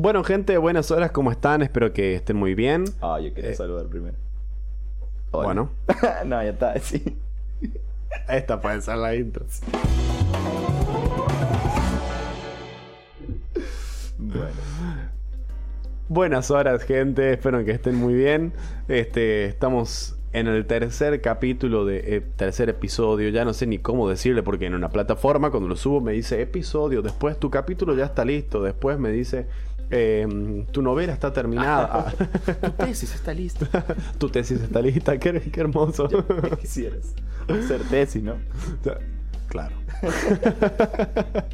Bueno, gente, buenas horas, ¿cómo están? Espero que estén muy bien. Ah, yo quería Eh, saludar primero. Hola. Bueno, no, ya está, sí. esta puede ser la intro. Bueno. Buenas horas, gente. Espero que estén muy bien. Este, estamos en el tercer capítulo de eh, tercer episodio. Ya no sé ni cómo decirle porque en una plataforma cuando lo subo me dice episodio. Después tu capítulo ya está listo. Después me dice eh, tu novela está terminada. Tu tesis está lista. tu tesis está lista. Qué, qué hermoso. ¿Qué quisieras? Hacer tesis, ¿no? claro.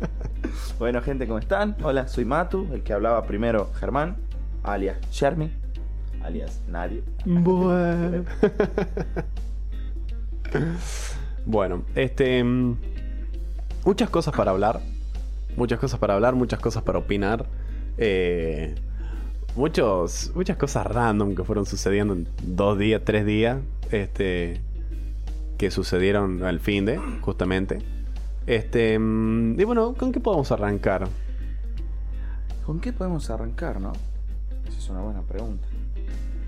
Bueno, gente, ¿cómo están? Hola, soy Matu, el que hablaba primero, Germán, alias Shermy, alias Nadie. Bueno. bueno, este. mm, Muchas cosas para hablar. Muchas cosas para hablar, muchas cosas para opinar. Eh, muchos, muchas cosas random que fueron sucediendo en dos días, tres días. Este. Que sucedieron al fin de, justamente. Este. mm, Y bueno, ¿con qué podemos arrancar? ¿Con qué podemos arrancar, no? Esa es una buena pregunta.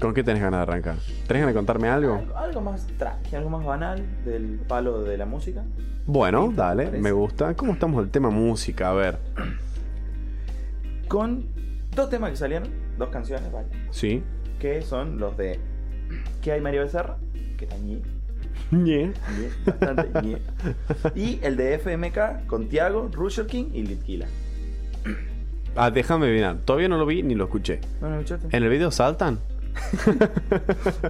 ¿Con qué tenés ganas de arrancar? ¿Tenés ganas de contarme algo? Algo, algo más tranqui, algo más banal del palo de la música. Bueno, Sí, ¿te dale, me gusta. ¿Cómo estamos del tema música? A ver. Con dos temas que salieron, dos canciones, ¿vale? Sí. Que son los de ¿Qué hay Mario Becerra? Que está ñe, Ñe. ñe, bastante ñe. Y el de FMK con Tiago, Rusher King y Litquila. Ah, déjame adivinar. Todavía no lo vi ni lo escuché. ¿No lo escuchaste? ¿En el video saltan?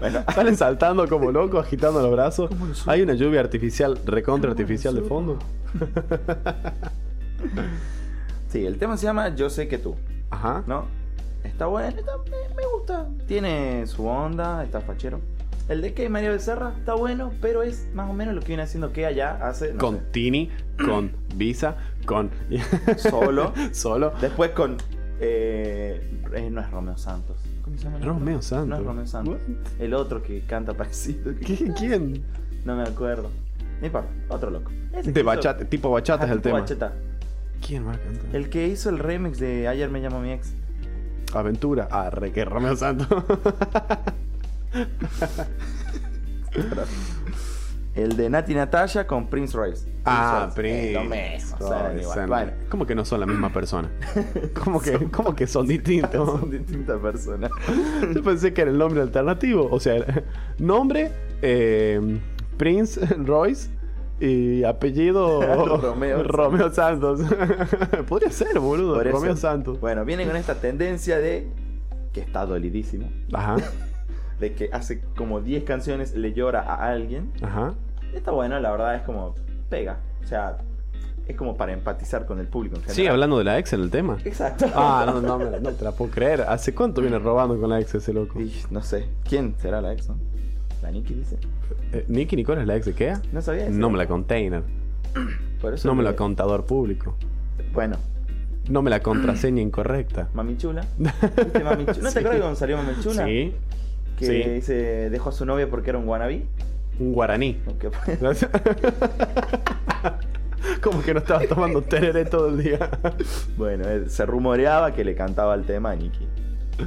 Bueno, Salen saltando como locos, agitando los brazos. Hay una lluvia artificial, recontra ¿Cómo lo artificial de fondo. sí, el tema se llama Yo sé que tú, Ajá. ¿no? Está bueno, está- me, me gusta. Tiene su onda, está fachero. El de que Mario Becerra está bueno, pero es más o menos lo que viene haciendo que allá hace. no Con sé, Tini, con Visa, con. solo. Solo. Después con. eh, eh, no es Romeo Santos. ¿Cómo se llama? Romeo Santos. No es Romeo Santos. El otro que canta parecido. ¿Qué- ¿Quién? No me acuerdo. No importa, otro loco. Ese De bachata, tipo bachata Ah, es el tipo tema. bachata. ¿Quién va a cantar? El que hizo el remix de Ayer me llamo mi ex. Aventura. Ah, re que Romeo Santos. El de Nati Natalia con Prince Royce. Ah, Prince. Eh, lo mismo, suenan Royce, igual. son- Bueno, ¿Cómo que no son la misma persona? ¿Cómo que, ¿cómo que son distintos? son distintas personas. Yo pensé que era el nombre alternativo. O sea, nombre, eh, Prince Royce y apellido Romeo Romeo Santos. Podría ser, boludo. Por eso- Romeo Santos. Bueno, viene con esta tendencia de. que está dolidísimo. Ajá, De que hace como 10 canciones le llora a alguien. ajá. Está bueno, la verdad es como. pega. O sea, es como para empatizar con el público en general. Sigue hablando de la ex en el tema. Exacto. Ah, no, no, me- no te la puedo creer. ¿Hace cuánto viene robando con la ex ese loco? Y no sé. ¿Quién será la ex, no? La Nikki dice. Eh, ¿Nicky Nicole es la ex de Kea? No sabía eso. No me la container. Por eso No me la contador público. Bueno, No me la contraseña incorrecta. Mami Chula. ¿Viste Mami Chula? ¿No Sí. te acuerdas cuando salió Mami Chula? Sí, Que sí. se dejó a su novia porque era un wannabe. un guaraní. ¿O qué? Como que no estaba tomando tereré todo el día. bueno, eh, se rumoreaba que le cantaba el tema a Nikki.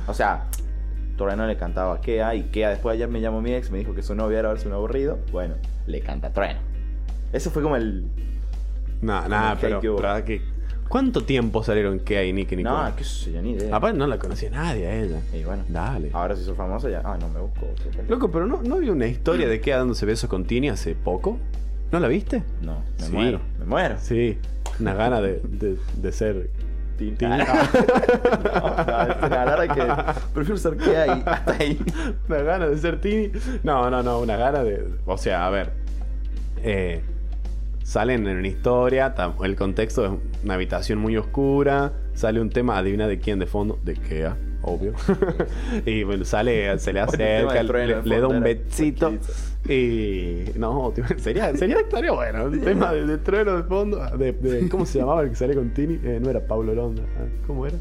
O sea, todavía no le cantaba a Kea y Kea después ayer me llamó mi ex, me dijo que su novia era verse un aburrido. Bueno, le canta Trueno. Eso fue como el. Nada, el pero. que- ¿Cuánto tiempo salieron que hay Nicky Nicole? No, qué sé yo, ni idea. Aparte no la conocía nadie a ella. Y bueno, Dale. ahora se hizo famosa ya. Ah, no, me busco. Loco, pero no, ¿no había una historia de que dándose besos con Tini hace poco? ¿No la viste? No, me Sí. muero, me muero. Sí. Una gana de, de, de ser. Tin- Tin- no, no, la verdad es que prefiero ser Kea y hasta ahí. Una gana de ser Tini. No, no, no, una gana de. O sea, a ver. Eh, salen en una historia. El contexto es una habitación muy oscura. Sale un tema, adivina de quién de fondo. De Kea, obvio. y bueno, sale, se le el acerca, le, le da un besito. Y. No, tío, sería, sería, estaría bueno. Un tema de, de trueno de fondo. De, de- ¿Cómo se llamaba el que salía con Tini? Eh, no era Pablo Londra. ah, ¿Cómo era?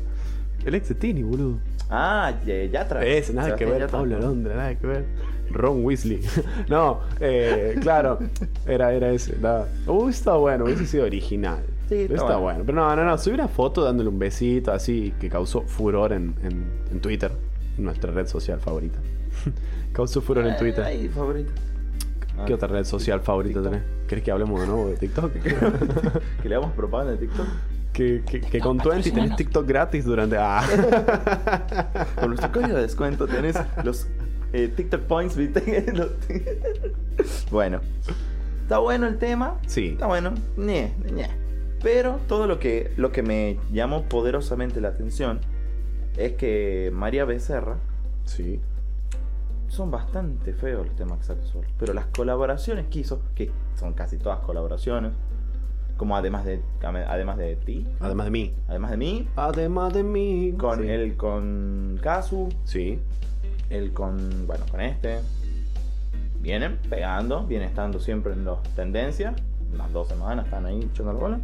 El ex de Tini, boludo. Ah, ya, Yatra. Ese, nada que ver. Pablo Londra, nada que ver. Ron Weasley. no, eh, claro, era, era ese. Hubiese estado bueno, hubiese sido original. Sí, Está, bueno. Pero no, no, no. Subí una foto dándole un besito así que causó furor en, en, en Twitter, nuestra red social favorita. causó furor en Twitter. Ay, favorito. ¿Qué Ah, otra red social favorita TikTok. tenés? ¿Querés que hablemos de nuevo de TikTok? Que le damos propaganda de TikTok. que, que, que con Twenty tenés TikTok gratis durante. Ah. Con nuestro código de descuento tenés los eh, TikTok points, ¿viste? Los- bueno. Está bueno el tema. Sí. Está bueno. Ñe, ñe. Pero todo lo que, lo que me llamó poderosamente la atención es que María Becerra Sí. son bastante feos los temas que saca solo. Pero las colaboraciones que hizo, que son casi todas colaboraciones, como además de además de ti, Además de mí. además de mí, Además de mí. con sí. él con Kazu, Sí. él con bueno, con este. Vienen pegando, vienen estando siempre en las tendencias. Unas dos semanas están ahí echando la bola.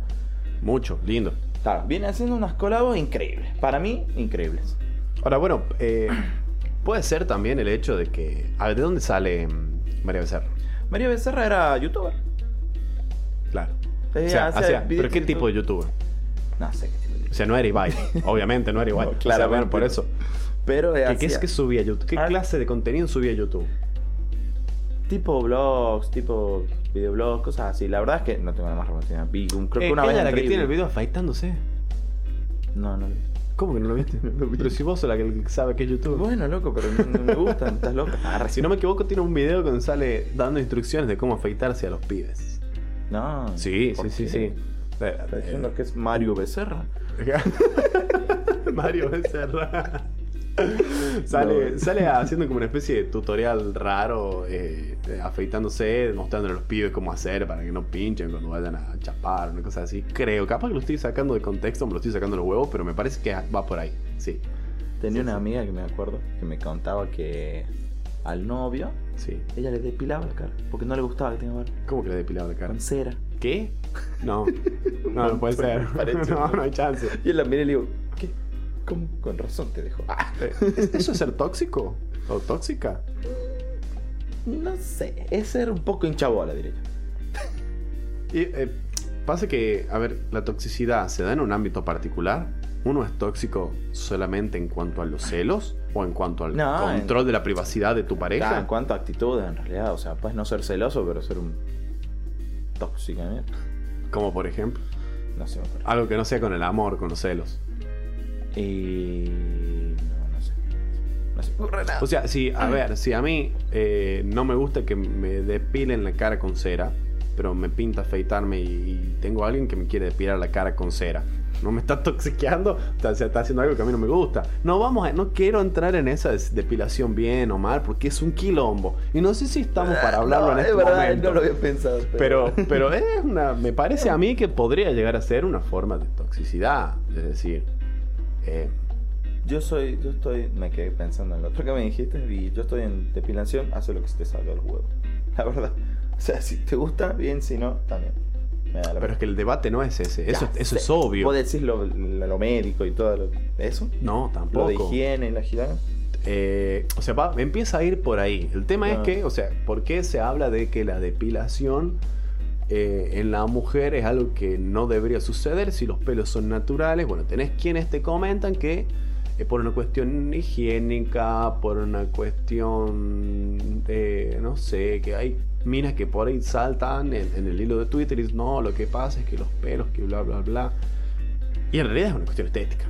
Mucho. Lindo. Claro, viene haciendo unas colabos increíbles. Para mí, increíbles. Ahora, bueno, eh, puede ser también el hecho de que. A ver, ¿de dónde sale mm, María Becerra? María Becerra era youtuber. Claro. Ella O sea, hacía hacía- videos ¿Pero qué de tipo de youtuber? No sé qué tipo de O sea, no era Ibai. Obviamente no era Ibai. No, O sea, claramente bueno, por eso. Pero ¿Qué, hacía qué es que subía a YouTube? ¿Qué Ah. clase de contenido subía a YouTube? tipo blogs, tipo videoblogs, cosas así. La verdad es que no tengo nada más relación. Vi un, creo que Eh, una vez la que tiene el video afeitándose. No, no. lo vi. ¿Cómo que no lo viste? Pero si vos sos la que sabe que es YouTube. Bueno, loco, pero no, no me gustan, estás loca. Ah, Si no me equivoco, tiene un video donde sale dando instrucciones de cómo afeitarse a los pibes. No. Sí, ¿por sí, sí, sí. ¿Estás diciendo que es Mario Becerra? Mario Becerra. sale, No. sale haciendo como una especie de tutorial raro, eh, eh, afeitándose, mostrándole a los pibes cómo hacer para que no pinchen cuando vayan a chapar, una cosa así. Creo, capaz que lo estoy sacando de contexto, me lo estoy sacando de los huevos, pero me parece que va por ahí. Sí, Tenía Sí, una sí. amiga que me acuerdo que me contaba que al novio sí. ella le depilaba la cara porque no le gustaba que tenga barba. ¿Cómo que le depilaba la cara? Con cera. ¿Qué? No, no, no puede ser. Parece. No, no hay chance. Y él la miré y le digo, ¿qué? Con razón te dejo. Ah, Eh, ¿Eso es ser tóxico? ¿O tóxica? no sé, es ser un poco hinchabola, diría yo. Y, eh, pasa que, a ver, la toxicidad se da en un ámbito particular. ¿Uno es tóxico solamente en cuanto a los celos? ¿O en cuanto al No, control de la privacidad de tu pareja? en cuanto a actitud, en realidad, o sea, puedes no ser celoso, pero ser un tóxico, ¿eh? Como por ejemplo, No sé, algo que no sea con el amor, con los celos. Y. No, no sé. No se me ocurre nada. O sea, si, a ver, si a mí eh, no me gusta que me depilen la cara con cera, pero me pinta afeitarme y, y tengo a alguien que me quiere depilar la cara con cera. No me está toxiqueando, o sea, está haciendo algo que a mí no me gusta. No vamos a, no quiero entrar en esa depilación bien o mal, porque es un quilombo. Y no sé si estamos para hablarlo No, en es este verdad, momento. no lo había pensado. Pero, pero es una, me parece a mí que podría llegar a ser una forma de toxicidad. Es decir, eh, Yo soy, yo estoy, me quedé pensando en lo otro que me dijiste y yo estoy en depilación, hace lo que se te salga del huevo. La verdad. O sea, si te gusta, bien, si no, también. Me da la pero es que el debate no es ese. Eso, Ya eso sé. es obvio. Vos decís lo, lo, lo médico y todo lo, eso. No, tampoco. Lo de higiene y la higiene. Eh, o sea, va- empieza a ir por ahí. El tema es que, o sea, ¿por qué se habla de que la depilación eh, en la mujer es algo que no debería suceder si los pelos son naturales? Bueno, tenés quienes te comentan que eh, por una cuestión higiénica, por una cuestión de, no sé, que hay minas que por ahí saltan en, en el hilo de Twitter y dicen, no, lo que pasa es que los pelos, que bla, bla, bla. Y en realidad es una cuestión estética.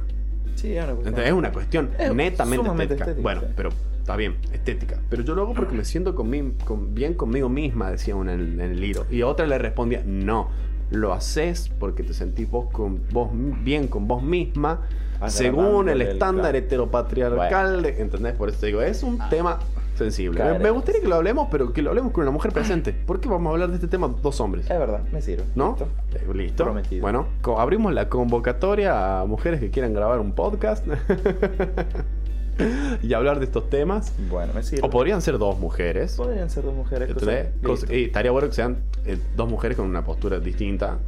Sí, es una cuestión. Entonces, es una cuestión Es netamente estética. estética, Bueno, pero está bien, estética. Pero yo lo hago porque me siento con mi- con- bien conmigo misma, decía una en, en el hilo. Y otra le respondía, no, lo haces porque te sentís vos, con, vos bien con vos misma, según el estándar heteropatriarcal. de- ¿Entendés? Por eso te digo, es un tema sensible. Me, gustaría que lo hablemos, pero que lo hablemos con una mujer presente. ¿Por qué vamos a hablar de este tema dos hombres? Es verdad, me sirve. ¿No? ¿Listo? Eh, Listo. Prometido. Bueno, abrimos la convocatoria a mujeres que quieran grabar un podcast y hablar de estos temas. Bueno, me sirve. O podrían ser dos mujeres. Podrían ser dos mujeres. cosa- y estaría bueno que sean eh, dos mujeres con una postura distinta.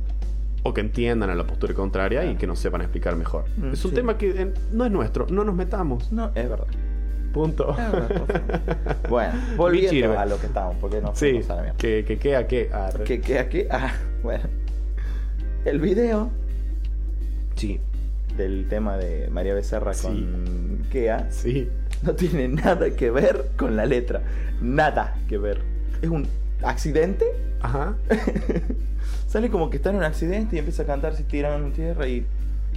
O que entiendan a la postura contraria y que nos sepan explicar mejor. Mm, es un sí. tema que eh, no es nuestro, no nos metamos. No, es verdad. Punto. Es verdad, perfecto. bueno, volviendo a lo que estamos, porque no Sí, a la mierda. que, que queda que. arre. ¿Qué, qué, a qué? Ah, bueno. El video Sí. Del tema de María Becerra Sí. con Kea Sí. no tiene nada que ver con la letra. Nada que ver. Es un accidente. Ajá. Sale como que está en un accidente y empieza a cantar si tiran en tierra y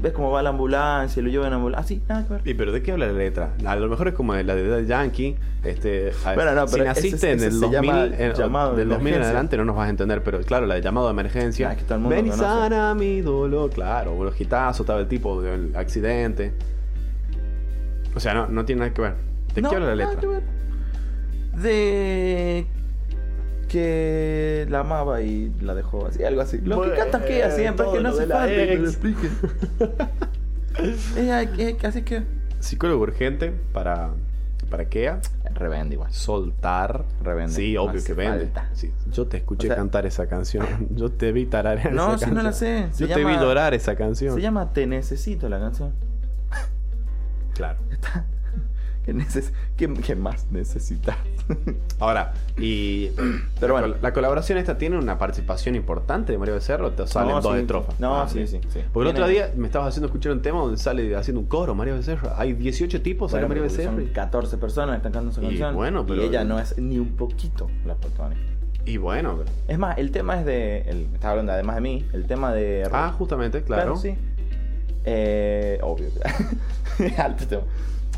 ves cómo va la ambulancia y lo llevan en ambulancia. Ah, sí, nada que ver. ¿Y pero de qué habla la letra? A lo mejor es como la de Daddy Yankee. Este, a- Bueno, no, si pero naciste ese- en el se 2000, llama en- llamado de del 2000 en adelante no nos vas a entender, pero claro, la de llamado de emergencia. Ah, es que Ven y sana mi dolor, claro, o los hitazos, estaba el tipo del accidente. O sea, no, no tiene nada que ver. ¿De No, qué habla la nada letra? que ver. De que la amaba y la dejó así, algo así. Lo que Bueno, canta Kea siempre, es que todo no lo hace de la falta que lo ex. explique. Ella, que- que- así que. Psicólogo urgente para, para Kea. Revende igual. Soltar. Revende. Sí, No obvio hace que vende. Sí, Yo te escuché O sea- cantar esa canción. Yo te vi tararear No, esa si no la canción. sé. Se Yo te vi llorar esa canción. Se llama Te Necesito la canción. Claro. ¿Qué, neces ¿Qué, qué más necesitas? Ahora, y. Pero bueno. la colaboración esta tiene una participación importante de Mario Becerra o te salen No, dos sí. estrofas. No, Ah, sí, sí, sí. Porque el otro día me estabas haciendo escuchar un tema donde sale haciendo un coro Mario Becerra. Hay 18 tipos, sale Bueno, Mario Becerra. son 14 personas están cantando Y canción. bueno, pero- y ella no es ni un poquito la protagonista. Y bueno, pero- Es más, el tema es de. El, estaba hablando además de mí. El tema de. Ah, justamente, claro. sí. Eh, obvio. Alto tema.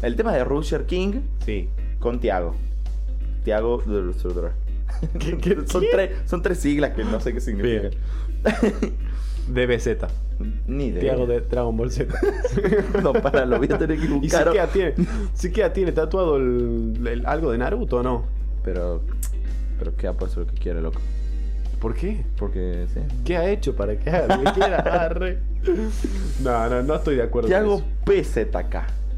El tema de Rusher King Sí. con Tiago. Tiago. ¿Qué- qué- son, qué? tres, son tres siglas que no sé qué significan. DBZ. Ni idea. Tiago de Dragon Ball Z. No, para, lo voy a tener que ¿Y buscar. Siquea tiene, Siquea tiene tatuado el- el- algo de Naruto o no? Pero. Pero queda puede ser lo que quiere, loco. ¿Por qué? Porque, sí. ¿Qué ha hecho para que haga lo que quiera? Arre. No, no, no estoy de acuerdo Tiago. PZK.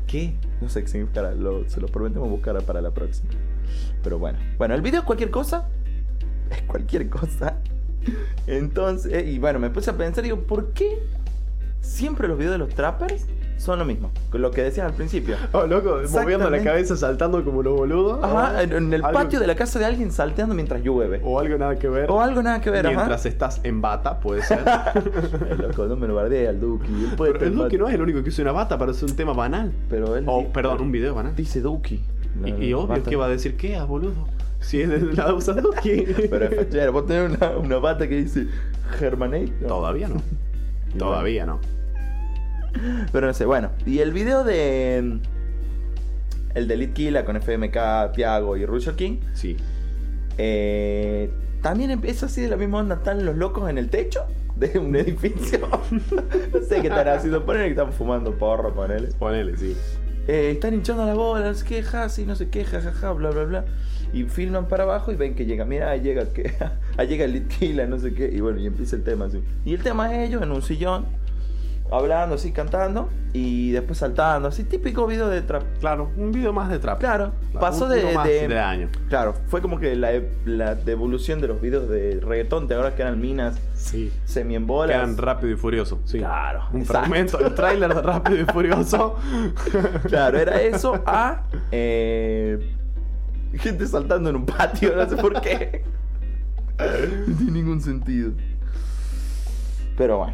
¿Qué? No sé qué significará, lo- se lo prometemos buscar para la próxima. Pero bueno. Bueno, el video es cualquier cosa. Es cualquier cosa. Entonces, y bueno, me puse a pensar, digo, ¿por qué siempre los videos de los trappers son lo mismo? Lo que decías al principio. Oh, loco, moviendo la cabeza, saltando como los boludos. Ajá, en, en el Algo- patio de la casa de alguien salteando mientras llueve. O algo nada que ver. O algo nada que ver, Mientras ajá. estás en bata, puede ser. El loco, no me lo bardea al Duki. Pero el mal. no es el único que usa una bata para hacer un tema banal. Pero él. O, di- perdón, un video banal. Dice Duki. Y, La- y obvio bata. que va a decir, ¿qué, ah, boludo? Si es de la usa Duque. Pero efectivamente, vos tenés una, una bata que dice Germanate. ¿no? Todavía no. Todavía no. Pero no sé, bueno. Y el video de. mm, El de Litkila con FMK, Tiago y Rusher King. Sí. eh, también empieza así de la misma onda. Están los locos en el techo de un edificio. no sé qué están haciendo. Ponele que están fumando porro, ponele. Ponele, sí. Eh, están hinchando la bola, no sé qué, y no sé qué, jajaja, bla, bla, bla. Y filman para abajo y ven que llega, mira, ahí llega, que, ahí llega el Litkila, no sé qué. Y bueno, y empieza el tema así. Y el tema es ellos en un sillón, hablando así, cantando, y después saltando, así, típico video de trap. Claro, un video más de trap. Claro, Claro, pasó de, de- de año. Claro, fue como que la, la devolución de los videos de reggaetón, te ahora que eran minas Sí. semi en bolas. Quedan rápido y furioso. Sí. Claro, Un exacto. fragmento del tráiler de rápido y furioso. Claro, era eso a eh, gente saltando en un patio, no sé por qué. No tiene ningún sentido. Pero bueno,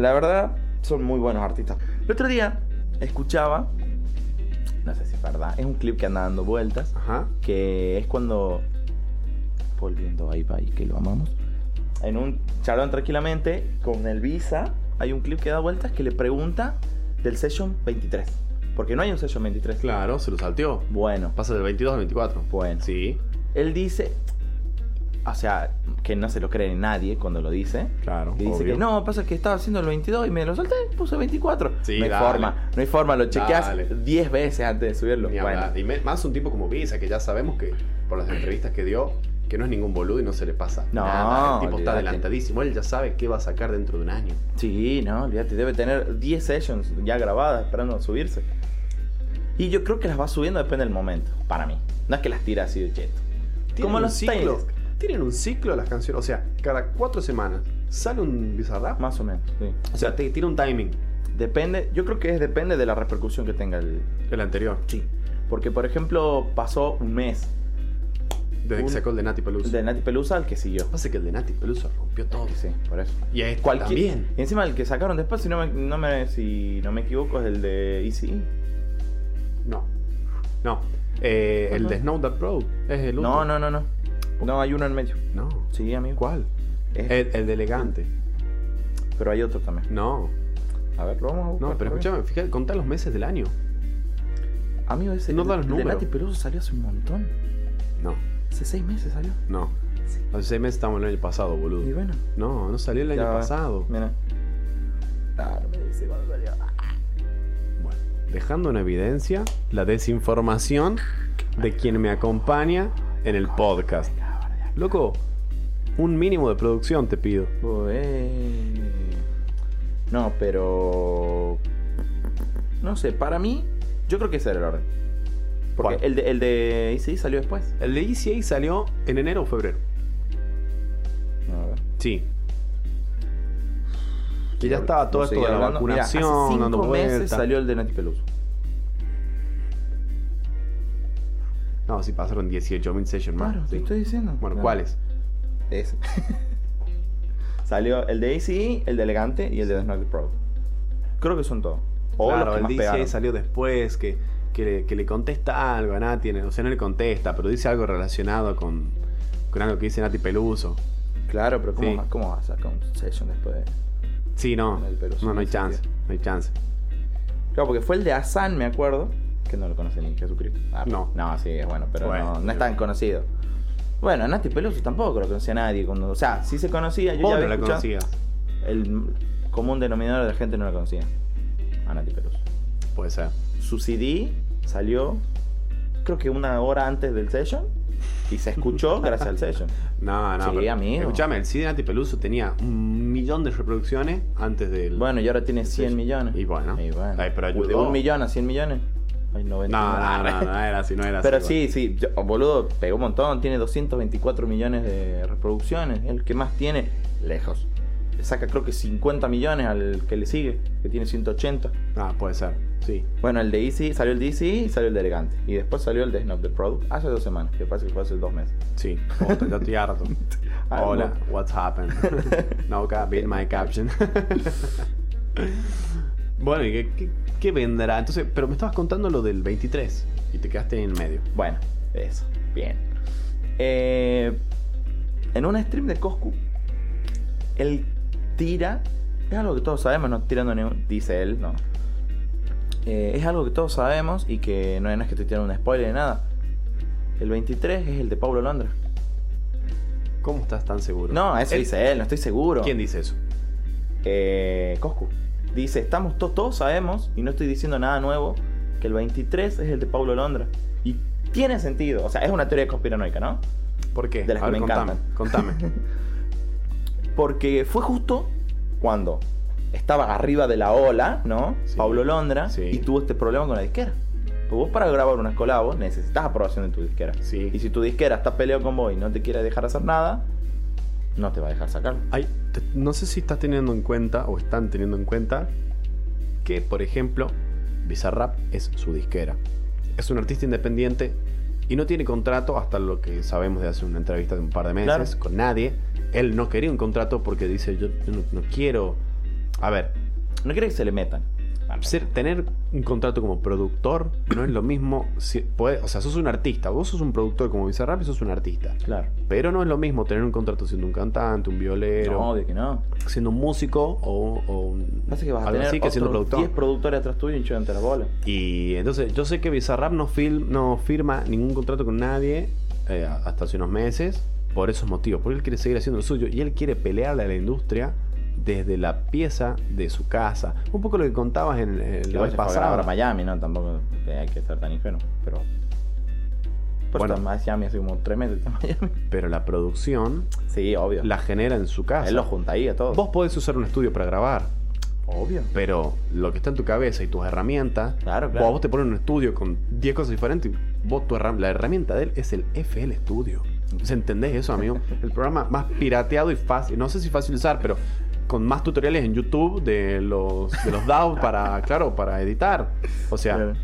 la verdad son muy buenos artistas. El otro día escuchaba, no sé si es verdad, es un clip que anda dando vueltas, Ajá. que es cuando, volviendo ahí, ahí que lo amamos, en un charlón tranquilamente con el Visa, hay un clip que da vueltas que le pregunta del Session 23. Porque no hay un Session 23. Claro, se lo salteó. Bueno, Pasa del 22 al 24. bueno. Sí, Él dice, o sea, que no se lo cree nadie cuando lo dice. claro. Y dice obvio. que no, pasa que estaba haciendo el 22 y me lo solté, puse 24. Sí, no hay dale. forma, no hay forma, lo chequeas Dale. 10 veces antes de subirlo. Bueno. Y me- más un tipo como Visa, que ya sabemos que por las entrevistas que dio, que no es ningún boludo y no se le pasa No, nada. El tipo está adelantadísimo. Él ya sabe qué va a sacar dentro de un año. Sí, no, olvídate, debe tener 10 sessions ya grabadas esperando subirse. Y yo creo que las va subiendo depende del momento, para mí. No es que las tira así de cheto. Como los ciclo. Tienen un ciclo las canciones. O sea, cada cuatro semanas sale un Bizarrap. Más o menos, sí. O sea, te- tiene un timing. Depende, yo creo que es depende de la repercusión que tenga el. El anterior. Sí. Porque, por ejemplo, pasó un mes. Desde un- que sacó el de Nati Peluso. El de Nati Pelusa al que siguió. Pasa que el de Nati Peluso rompió todo. Sí, por eso. Y este Cualquier- también. Y encima el que sacaron después, si no me, no me, si no me equivoco, es el de Easy. No. No. Eh, el de Snow That Road. Es el último. no, no, no. No, hay uno en medio. No. Sí, amigo. ¿Cuál? Es- El, el de Elegante. Pero hay otro también. No. A ver, lo vamos a buscar. No, pero escúchame, fíjate, contá los meses del año. Amigo, ese No el- da los el de números. Nati Peluso salió hace un montón. No. Hace seis meses salió. No. Hace seis meses estamos el año pasado, boludo. Y bueno. No, no salió el año ya pasado. Mira. Ah, no me dice cuándo salió. Bueno, dejando en evidencia la desinformación de quien me acompaña en el podcast. Loco, un mínimo de producción te pido. No, pero. No sé, para mí, yo creo que ese era el orden. Porque ¿Cuál? el de, el de Easy salió después. El de ECA salió en enero o febrero. A ver. Sí. Que ya estaba todo No esto de la hablando. Vacunación, hace cinco dando meses vueltas. salió el de Nati Peluso. No, sí pasaron 18.000 sessions más. Claro, te sí. estoy diciendo. Bueno, Claro. ¿cuáles? Ese. salió el de ACE, el de Elegante y el de Snug Pro. Creo que son todos. O claro, los que el pegaron. salió después, que, que, le, que le contesta algo a Nati, o sea, no le contesta, pero dice algo relacionado con, con algo que dice Nati Peluso. Claro, pero ¿cómo, Sí. ¿cómo vas a sacar un session después de.? Sí, no, Con el Peluso, no, no hay chance, no hay chance. Claro, porque fue el de Asan, me acuerdo. Que no lo conoce ni Jesucristo. Ah, No. No, sí, es bueno, pero Bueno, no, no es tan conocido. Bueno, Nati Peluso tampoco lo conocía nadie. Cuando, o sea, sí se conocía. Yo ya no había la escuchado. conocías, El común denominador de la gente no la conocía. A Nati Peluso. puede ser. Su CD salió, creo que una hora antes del session. Y se escuchó gracias al session. No, no, Sí, amigo. Escuchame, el CD de Nati Peluso tenía un millón de reproducciones antes del. Bueno, y ahora tiene 100 session. millones. Y bueno. Y bueno. Ay, pero de ayudó. un millón a 100 millones. Hay 90 No, no, no, no era así, no era Pero así. sí, sí, yo- oh, boludo, pegó un montón, tiene 224 millones de reproducciones, el que más tiene, lejos. Le saca creo que 50 millones al que le sigue, que tiene 180. Ah, puede ser, sí. Bueno, el de Easy, salió el de Easy y salió el de Elegante. Y después salió el de Snob the Product hace dos semanas, que parece que fue hace dos meses. Sí, Puta, ya estoy harto. Ah, Hola, no. what's happened? no cap, beat my caption. bueno, ¿y qué, qué- qué vendrá? Entonces, pero me estabas contando lo del 23 y te quedaste en el medio. Bueno, eso, bien. Eh, en un stream de Coscu, él tira, es algo que todos sabemos, no tirando ni un, dice él, no. Eh, es algo que todos sabemos y que no es que estoy tirando un spoiler de nada. El 23 es el de Paulo Londra. ¿Cómo estás tan seguro? No, eso Él- dice él, no estoy seguro. ¿Quién dice eso? Eh, Coscu. Dice, estamos to- todos sabemos, y no estoy diciendo nada nuevo, que el 23 es el de Paulo Londra. Y tiene sentido, o sea, es una teoría conspiranoica, ¿no? ¿Por qué? De las A que ver, me contame, encantan. contame. Porque fue justo cuando estaba arriba de la ola, ¿no? Sí. Paulo Londra, Sí. y tuvo este problema con la disquera. Pues vos para grabar unas colabos necesitas aprobación de tu disquera. Sí. Y si tu disquera está peleado con vos y no te quiere dejar hacer nada, no te va a dejar sacarlo. Hay- te- no sé si estás teniendo en cuenta o están teniendo en cuenta que, por ejemplo, Bizarrap es su disquera. Es un artista independiente y no tiene contrato hasta lo que sabemos de hace una entrevista de un par de meses Claro. con nadie. Él no quería un contrato porque dice yo, yo no, no quiero... A ver, No quiere que se le metan. Ser, tener un contrato como productor no es lo mismo. si- puede- o sea, sos un artista. Vos sos un productor como Bizarrap y sos un artista. Claro. Pero no es lo mismo tener un contrato siendo un cantante, un violero No, obvio que no. siendo un músico o, o un, Pasa que vas a tener así que siendo productor. 10 productores atrás tuyo hinchándote la bola. Y entonces yo sé que Bizarrap no, fil- no firma ningún contrato con nadie eh, hasta hace unos meses por esos motivos, porque él quiere seguir haciendo lo suyo y él quiere pelearle a la industria desde la pieza de su casa. Un poco lo que contabas en, en la vez pasada. a Miami, ¿no? Tampoco hay que ser tan ingenuo. Pero. Pues Bueno. Miami hace como 3 meses Miami. Pero la producción Sí, obvio. la genera en su casa. Él lo junta ahí a todos. Vos podés usar un estudio para grabar, Obvio. pero lo que está en tu cabeza y tus herramientas Claro, claro. Vos te pones en un estudio con 10 cosas diferentes y vos tu herram- la herramienta de él es el FL Studio. ¿Se entendés eso, amigo? El programa más pirateado y fácil, no sé si fácil de usar, pero con más tutoriales en YouTube de los, de los DAW para, claro, para editar. O sea,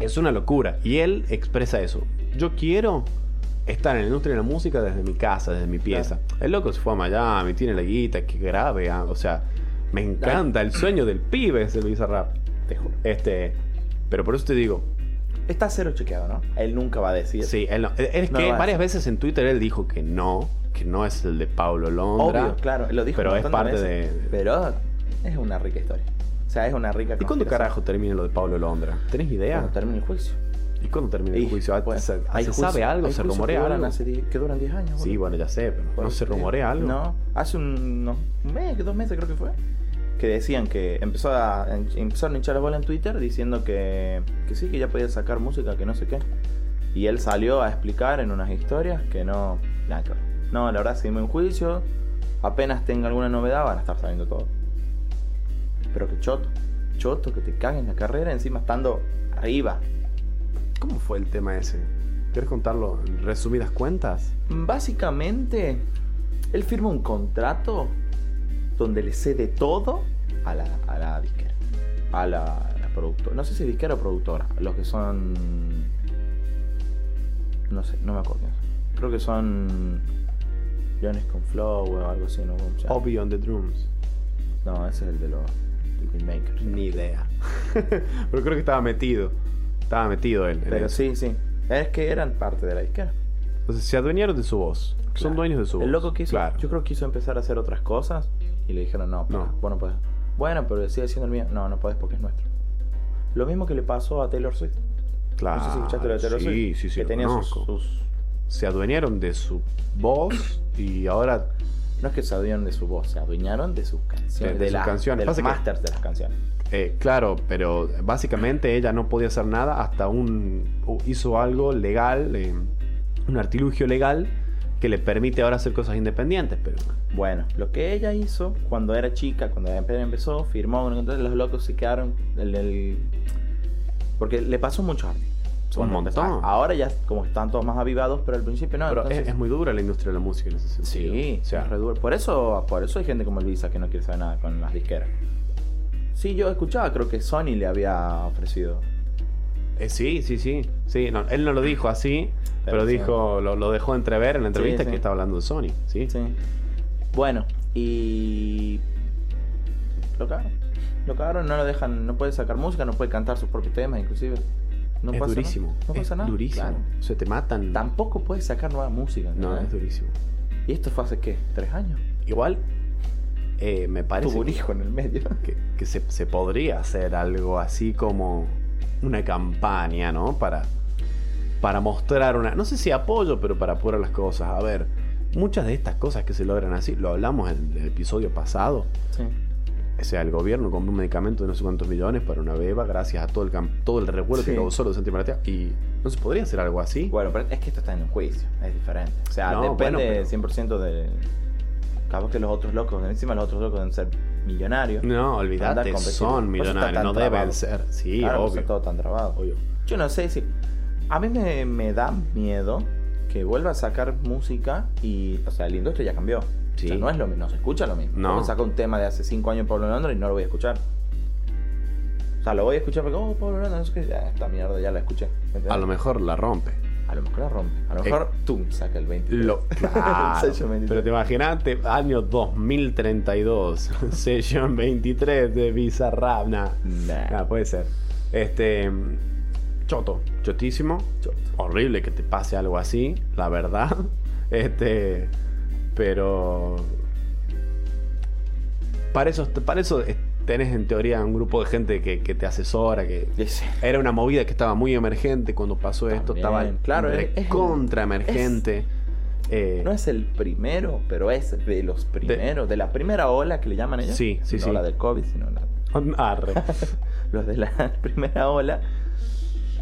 es una locura. Y él expresa eso. Yo quiero estar en la industria de la música desde mi casa, desde mi pieza. El loco se fue a Miami, tiene la guita, que grave, ah, o sea, me encanta el sueño del pibe es el Bizarrap. Te juro. Este, pero por eso te digo, Está cero chequeado, ¿no? Él nunca va a decir. sí, él no- es No que varias veces en Twitter él dijo que no, que no es el de Pablo Londra. Obvio, claro, lo dijo pero es parte veces. de- Pero es una rica historia. O sea, es una rica ¿Y cuándo carajo termina lo de Pablo Londra? ¿Tenés idea? Cuando termine el juicio. ¿Y cuándo termina el juicio? pues, ¿Se, hay se juicios- sabe algo? ¿Se rumorea que algo? hace die- que duran 10 años. Sí, boludo. bueno, ya sé, pero ¿no se rumorea algo? No, hace un, no, un mes, dos meses creo que fue. Que decían que empezó a, empezaron a hinchar la bola en Twitter diciendo que, que sí, que ya podía sacar música, que no sé qué. Y él salió a explicar en unas historias que no. Nada que ver. No, la verdad, seguimos en juicio. Apenas tenga alguna novedad, van a estar sabiendo todo. Pero que choto. Choto, que te caguen la carrera encima estando arriba. ¿Cómo fue el tema ese? ¿Quieres contarlo en resumidas cuentas? Básicamente, él firma un contrato donde le cede todo a la, a la disquera. A la, a la productora. No sé si disquera o productora. Los que son. No sé, no me acuerdo. Creo que son. Con Flow o algo así, ¿no? Obi on the drums. No, ese es el de los Beatmakers. Ni idea. Pero creo que estaba metido. Estaba metido él. Pero eso. sí, sí. Es que eran parte de la disquera. Entonces se adueñaron de su voz. Son dueños de su voz. El loco quiso, Claro. yo creo que quiso empezar a hacer otras cosas y le dijeron, no, vos no podés. Bueno, pero sigue siendo el mío. No, no podés porque es nuestro. Lo mismo que le pasó a Taylor Swift. Claro. No sé si escuchaste lo de Taylor sí, Swift. Sí, sí, Que tenía sus- Se adueñaron de su voz y ahora No es que se adueñaron de su voz, se adueñaron de sus canciones. De- de sus la- canciones. De los que- masters de las canciones. Eh, claro, pero básicamente ella no podía hacer nada hasta un hizo algo legal, eh, un artilugio legal que le permite ahora hacer cosas independientes, pero Bueno, lo que ella hizo cuando era chica, cuando empezó, firmó, entonces los locos se quedaron. El, el- Porque le pasó mucho arte. Un montón. Ahora ya como que están todos más avivados, pero al principio no. pero es- entonces- es, muy dura la industria de la música en ese sentido. Sí, o sea, es re duro. Por eso, por eso hay gente como Luisa que no quiere saber nada con las disqueras. Sí, yo escuchaba, creo que Sony le había ofrecido. eh, sí, sí, sí, sí. no, él no lo dijo así, pero, Pero sí. dijo, lo, lo dejó entrever en la entrevista Sí, que estaba hablando de Sony, sí. Sí. Bueno, y. Lo cagaron. Lo cagaron, no lo dejan, no puede sacar música, no puede cantar sus propios temas, inclusive. No es pasa nada. durísimo. No es pasa nada. durísimo. Claro. O sea, te matan. Tampoco puede sacar nueva música. No, es durísimo. Y esto fue hace qué? ¿Tres años? Igual, eh, me parece Tuvo un hijo en el medio. que, que se, se podría hacer algo así como una campaña, ¿no? Para, para mostrar una, no sé si apoyo, pero para apurar las cosas. A ver, muchas de estas cosas que se logran así, lo hablamos en el episodio pasado. Sí. O sea, el gobierno compró un medicamento de no sé cuántos millones para una beba gracias a todo el, todo el revuelo que Sí. causó los antimaratea. Y no se podría hacer algo así. Bueno, pero es que esto está en un juicio, es diferente. O sea, No, depende bueno, pero- 100% de. Capaz que los otros locos, encima los otros locos deben ser millonarios. No, olvídate, son millonarios, no deben ser. Sí, claro, obvio. está todo tan trabado. obvio. Yo no sé si. A mí me, me da miedo que vuelva a sacar música y. O sea, la industria ya cambió. Sí. O sea, no es lo mismo, no se escucha lo mismo. No. Saca un tema de hace 5 años Pablo Londra y no lo voy a escuchar. O sea, lo voy a escuchar porque, oh, Pablo Londra, no sé qué, ya, esta mierda ya la escuché. ¿entendés? A lo mejor la rompe. A lo mejor la rompe. A lo Eh, mejor, tú saca el 20. Lo, claro, Sello 23. pero te imaginaste, año 2032, session 23 de Bizarrap, Nah. nah, puede ser. Este, choto, chotísimo, Choto. horrible que te pase algo así, la verdad. Este, pero para eso, para eso tenés en teoría un grupo de gente que, que te asesora, que era una movida que estaba muy emergente cuando pasó esto, estaba claro, es- es- contra emergente. Eh, No es el primero, pero es de los primeros, de, la primera ola que le llaman ellos. Sí, sí, no sí. la del COVID, sino la, Arre. los de la primera ola,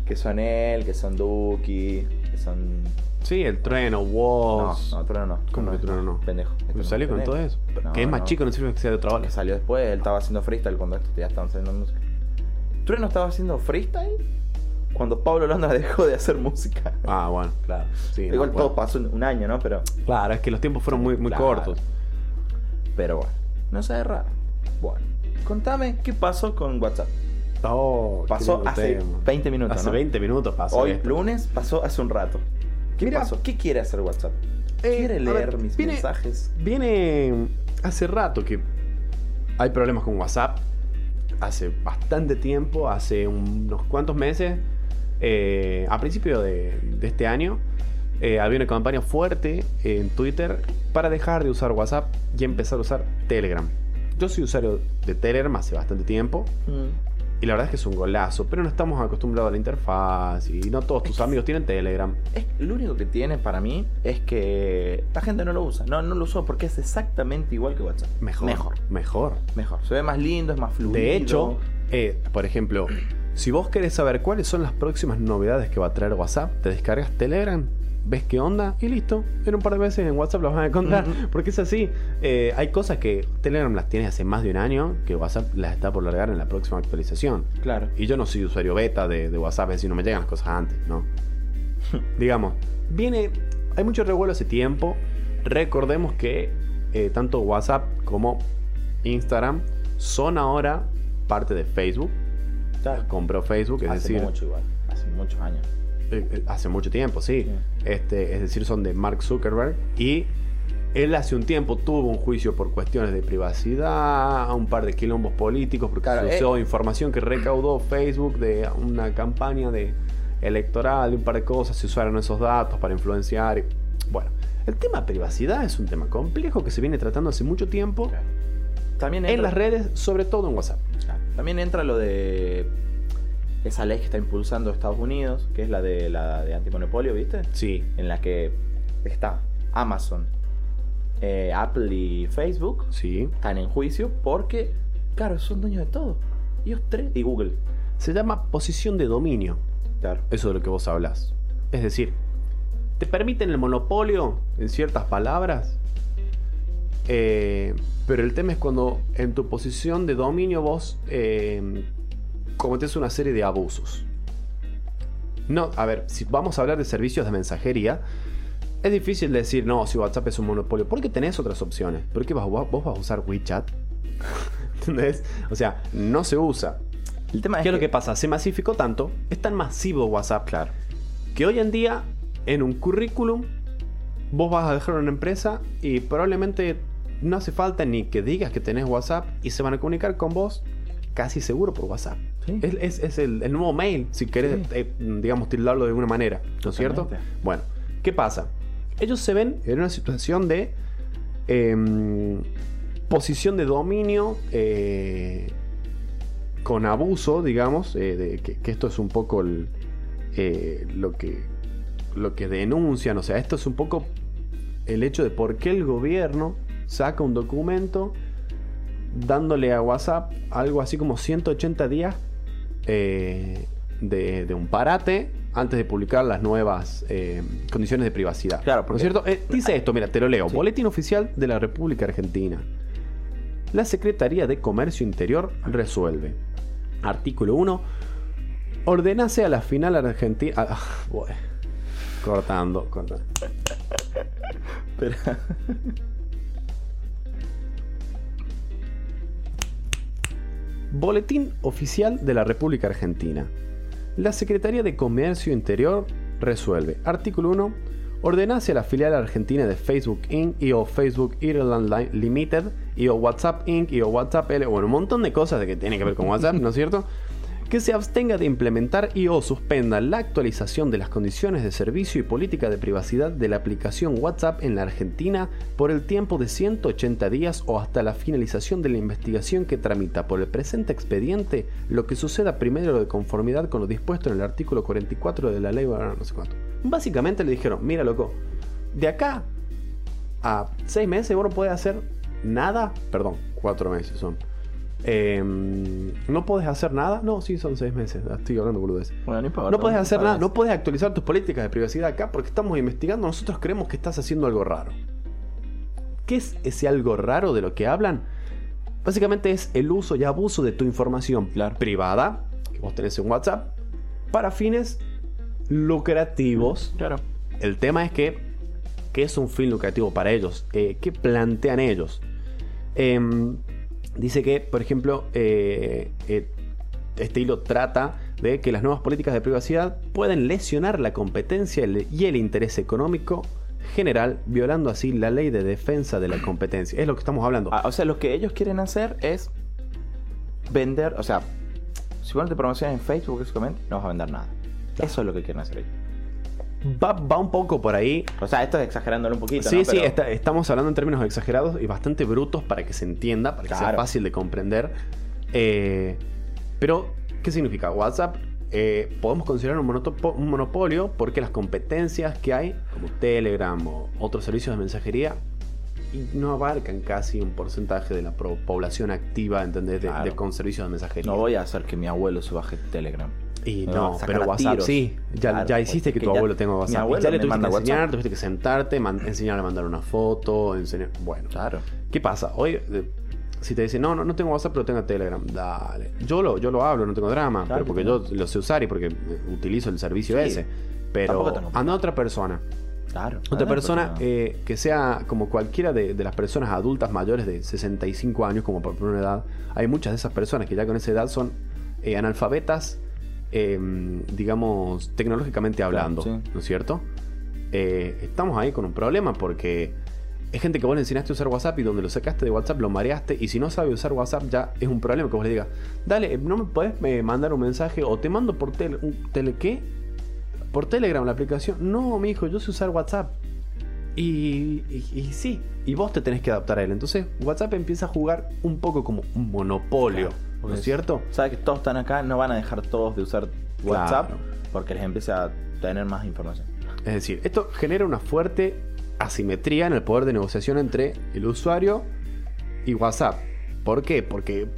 que son él, que son Duki, que son... Sí, el trueno, No, Woz. no, Trueno no. ¿Cómo que Trueno no? Pendejo. No es salió con todo eso. No, que es más no. chico, no sirve que sea de otra. Que salió después, él estaba haciendo freestyle cuando esto ya estaban saliendo música. Trueno estaba haciendo freestyle cuando Pablo Londra dejó de hacer música. Ah, bueno, claro. Sí, no, Igual bueno. todo pasó un año, ¿no? Pero, Claro, es que los tiempos fueron muy, muy Claro. cortos. pero bueno, no sé, es raro. Bueno, contame qué pasó con WhatsApp. Oh, Pasó hace tema. 20 minutos, Hace ¿no? 20 minutos pasó. Hoy, esto. lunes, pasó hace un rato. ¿Qué Mira, pasó? ¿Qué quiere hacer WhatsApp? Eh, ¿Quiere leer ver, mis viene- mensajes? Viene hace rato que hay problemas con WhatsApp. Hace bastante tiempo, hace unos cuantos meses, eh, a principio de, de este año, eh, había una campaña fuerte en Twitter para dejar de usar WhatsApp y empezar a usar Telegram. Yo soy usuario de Telegram hace bastante tiempo y la verdad es que es un golazo, pero no estamos acostumbrados a la interfaz y no todos tus amigos tienen Telegram. Es, lo único que tiene para mí es que la gente no lo usa. No, no lo usó porque es exactamente igual que WhatsApp. Mejor. Mejor. Mejor. Mejor. Se ve más lindo, es más fluido. De hecho, eh, por ejemplo, si vos querés saber cuáles son las próximas novedades que va a traer WhatsApp, te descargas Telegram, ves qué onda y listo. En un par de veces en WhatsApp las vas a encontrar. Ujú. Porque es así. Eh, hay cosas que Telegram las tiene hace más de un año que WhatsApp las está por largar en la próxima actualización. claro. Y yo no soy usuario beta de, de WhatsApp, es decir, no me llegan las cosas antes, ¿no? Digamos, viene. Hay mucho revuelo hace tiempo. Recordemos que eh, tanto WhatsApp como Instagram son ahora parte de Facebook. Claro. Compró Facebook, es hace decir, mucho igual. Hace muchos años. Eh, eh, hace mucho tiempo, sí. Sí. Este, es decir, son de Mark Zuckerberg. Y él hace un tiempo tuvo un juicio por cuestiones de privacidad, un par de quilombos políticos, porque Claro, se eh. usó información que recaudó Facebook de una campaña de electoral, de un par de cosas, se usaron esos datos para influenciar. y- bueno, el tema de privacidad es un tema complejo que se viene tratando hace mucho tiempo También en las redes, sobre todo en WhatsApp. Claro. También entra lo de esa ley que está impulsando Estados Unidos, que es la de la de antimonopolio, ¿viste? Sí, En la que está Amazon, eh, Apple y Facebook sí. están en juicio porque, claro, son dueños de todo. Ellos tres y Google. Se llama posición de dominio. Claro. Eso de lo que vos hablas. Es decir, te permiten el monopolio en ciertas palabras. eh, pero el tema es cuando en tu posición de dominio vos eh, cometés una serie de abusos. No, a ver, si vamos a hablar de servicios de mensajería, es difícil decir, no, si WhatsApp es un monopolio, porque tenés otras opciones. ¿Por qué vas, vos vas a usar WeChat? ¿Entendés? O sea, no se usa. El tema es ¿Qué es lo que pasa? Se masificó tanto, es tan masivo WhatsApp, claro, que hoy en día en un currículum vos vas a dejar una empresa y probablemente no hace falta ni que digas que tenés WhatsApp y se van a comunicar con vos casi seguro por WhatsApp. Sí. Es, es- es el, el nuevo mail, si querés, Sí. eh, digamos, tildarlo de alguna manera, ¿no es cierto? Bueno, ¿qué pasa? Ellos se ven en una situación de em, posición de dominio eh, con abuso, digamos, eh, de, que, que esto es un poco el, lo, que, lo que denuncian, o sea, esto es un poco el hecho de por qué el gobierno saca un documento dándole a WhatsApp algo así como 180 días eh, de, de un parate antes de publicar las nuevas eh, condiciones de privacidad. Claro, ¿No porque- es cierto? Eh, dice esto, mira, te lo leo. Sí. Boletín oficial de la República Argentina. La Secretaría de Comercio Interior resuelve. Artículo 1. Ordenase a la final argentina. Ah, bueno. Cortando, cortando. Pero- Boletín oficial de la República Argentina. La Secretaría de Comercio Interior resuelve. Artículo 1. Ordenase a la filial argentina de Facebook Inc. y o Facebook Ireland Li- Limited y o WhatsApp Inc. y o WhatsApp L. Bueno, un montón de cosas de que tienen que ver con WhatsApp, ¿no es cierto? Que se abstenga de implementar y o suspenda la actualización de las condiciones de servicio y política de privacidad de la aplicación WhatsApp en la Argentina por el tiempo de 180 días o hasta la finalización de la investigación que tramita por el presente expediente lo que suceda primero de conformidad con lo dispuesto en el artículo 44 de la ley, no sé cuánto. Básicamente le dijeron, mira loco, de acá a seis meses vos no podés hacer nada, perdón, cuatro meses son. Em, no podés hacer nada, no, sí son seis meses, estoy hablando boludez. Bueno, no. No puedes hacer nada, no puedes actualizar tus políticas de privacidad acá porque estamos investigando. Nosotros creemos que estás haciendo algo raro. ¿Qué es ese algo raro de lo que hablan? Básicamente es el uso y abuso de tu información Claro. privada, que vos tenés en WhatsApp, para fines lucrativos. Claro. El tema es que, ¿qué es un fin lucrativo para ellos? Eh, ¿Qué plantean ellos? Em, dice que, por ejemplo, eh, eh, este hilo trata de que las nuevas políticas de privacidad pueden lesionar la competencia y el interés económico general, violando así la ley de defensa de la competencia. Es lo que estamos hablando. Ah, o sea, lo que ellos quieren hacer es vender, o sea, si vos no te promocionas en Facebook, básicamente, no vas a vender nada. Eso es lo que quieren hacer ellos. Va, va un poco por ahí. O sea, esto es exagerándolo un poquito. Sí, ¿no? sí, Pero- está- estamos hablando en términos exagerados y bastante brutos para que se entienda, para que sea fácil de comprender. Eh, pero, ¿qué significa? WhatsApp eh, podemos considerar un, monopolio porque las competencias que hay, como Telegram o otros servicios de mensajería, no abarcan casi un porcentaje de la población activa, ¿entendés? De, Claro. de- con servicios de mensajería. No voy a hacer que mi abuelo se baje Telegram. Y no, pero WhatsApp tiros. sí. Ya, Claro, ya hiciste que tu ya- abuelo tenga mi WhatsApp. abuelo ya le tuviste que enseñar, WhatsApp. tuviste que sentarte, enseñarle a mandar una foto, enseñar... Bueno, Claro. ¿qué pasa? Hoy, eh, si te dicen, no, no, no tengo WhatsApp, pero tengo Telegram, dale. Yo lo, yo lo hablo, no tengo drama, Claro pero porque que yo lo sé usar y porque eh, utilizo el servicio Sí. ese. Pero anda otra persona. Claro. Otra persona eh, que sea como cualquiera de, de las personas adultas mayores de 65 años, como por una edad. Hay muchas de esas personas que ya con esa edad son eh, analfabetas, eh, digamos, tecnológicamente hablando, sí. ¿no es cierto? Eh, estamos ahí con un problema porque es gente que vos le enseñaste a usar WhatsApp y donde lo sacaste de WhatsApp lo mareaste y si no sabe usar WhatsApp ya es un problema que vos le digas, dale, ¿no me podés eh, mandar un mensaje o te mando por tele, un tele qué? Por Telegram la aplicación. No, mi hijo, yo sé usar WhatsApp. Y, y, y sí, y vos te tenés que adaptar a él. Entonces, WhatsApp empieza a jugar un poco como un monopolio, Claro, ¿no es cierto? Sabe que todos están acá, no van a dejar todos de usar WhatsApp Claro. porque les empieza a tener más información. Es decir, esto genera una fuerte asimetría en el poder de negociación entre el usuario y WhatsApp. ¿Por qué? Porque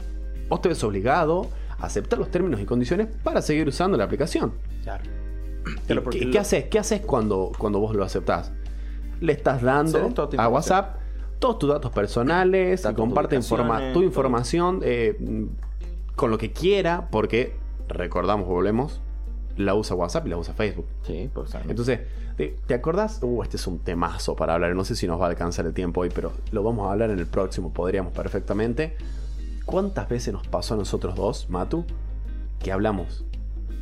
vos te ves obligado a aceptar los términos y condiciones para seguir usando la aplicación. Claro. ¿Y qué, qué haces? ¿Qué haces cuando, cuando vos lo aceptás? Le estás dando a. WhatsApp todos tus datos personales, y comparte informa- tu información eh, con lo que quiera, porque recordamos, volvemos, la usa WhatsApp y la usa Facebook. Sí, pues saben. Entonces, ¿te, te acordás? Uh, este es un temazo para hablar. No sé si nos va a alcanzar el tiempo hoy, pero lo vamos a hablar en el próximo. Podríamos perfectamente. ¿Cuántas veces nos pasó a nosotros dos, Matu, que hablamos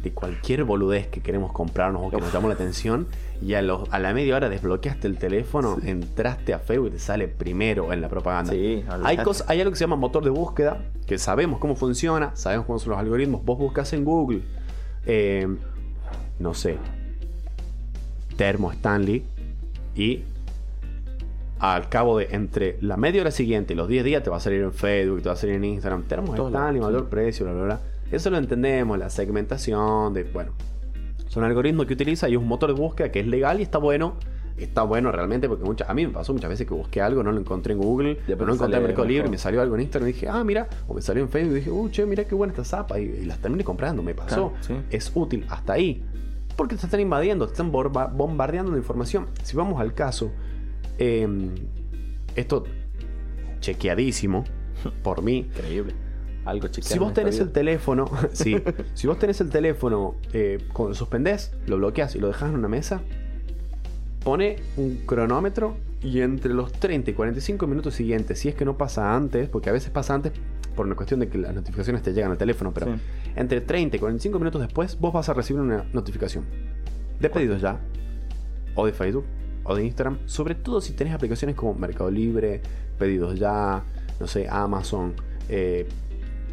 de cualquier boludez que queremos comprarnos o que nos llamó la atención y a, los- a la media hora desbloqueaste el teléfono, entraste a Facebook y te sale primero en la propaganda? Sí, Hay, olvidate. cosas, hay algo que se llama motor de búsqueda, que sabemos cómo funciona, sabemos cómo son los algoritmos. Vos buscas en Google, eh, no sé, Termo Stanley, y al cabo de entre la media hora siguiente y los 10 días te va a salir en Facebook, te va a salir en Instagram, Termo Stanley, sí. precio, bla, bla, bla. Eso lo entendemos, la segmentación, de, bueno, son algoritmos que utiliza y es un motor de búsqueda que es legal y está bueno. Está bueno realmente porque muchas, a mí me pasó muchas veces que busqué algo, no lo encontré en Google, Después o no encontré en Mercado Libre, me salió algo en Instagram y dije, ah, mira, o me salió en Facebook y dije, uh, che, mira qué buena esta zapa y, y las terminé comprando, me pasó. Claro, sí. Es útil hasta ahí. Porque te están invadiendo, te están bombardeando de información. Si vamos al caso, eh, esto chequeadísimo por mí, Increíble. Algo si vos tenés el teléfono, sí, si vos tenés el teléfono, eh, lo suspendés, lo bloqueas y lo dejas en una mesa, pone un cronómetro y entre los 30 y 45 minutos siguientes, si es que no pasa antes, porque a veces pasa antes por una cuestión de que las notificaciones te llegan al teléfono, pero Sí. entre 30 y 45 minutos después, vos vas a recibir una notificación. De pedidos ya, o de Facebook, o de Instagram, sobre todo si tenés aplicaciones como Mercado Libre, Pedidos Ya, no sé, Amazon, eh,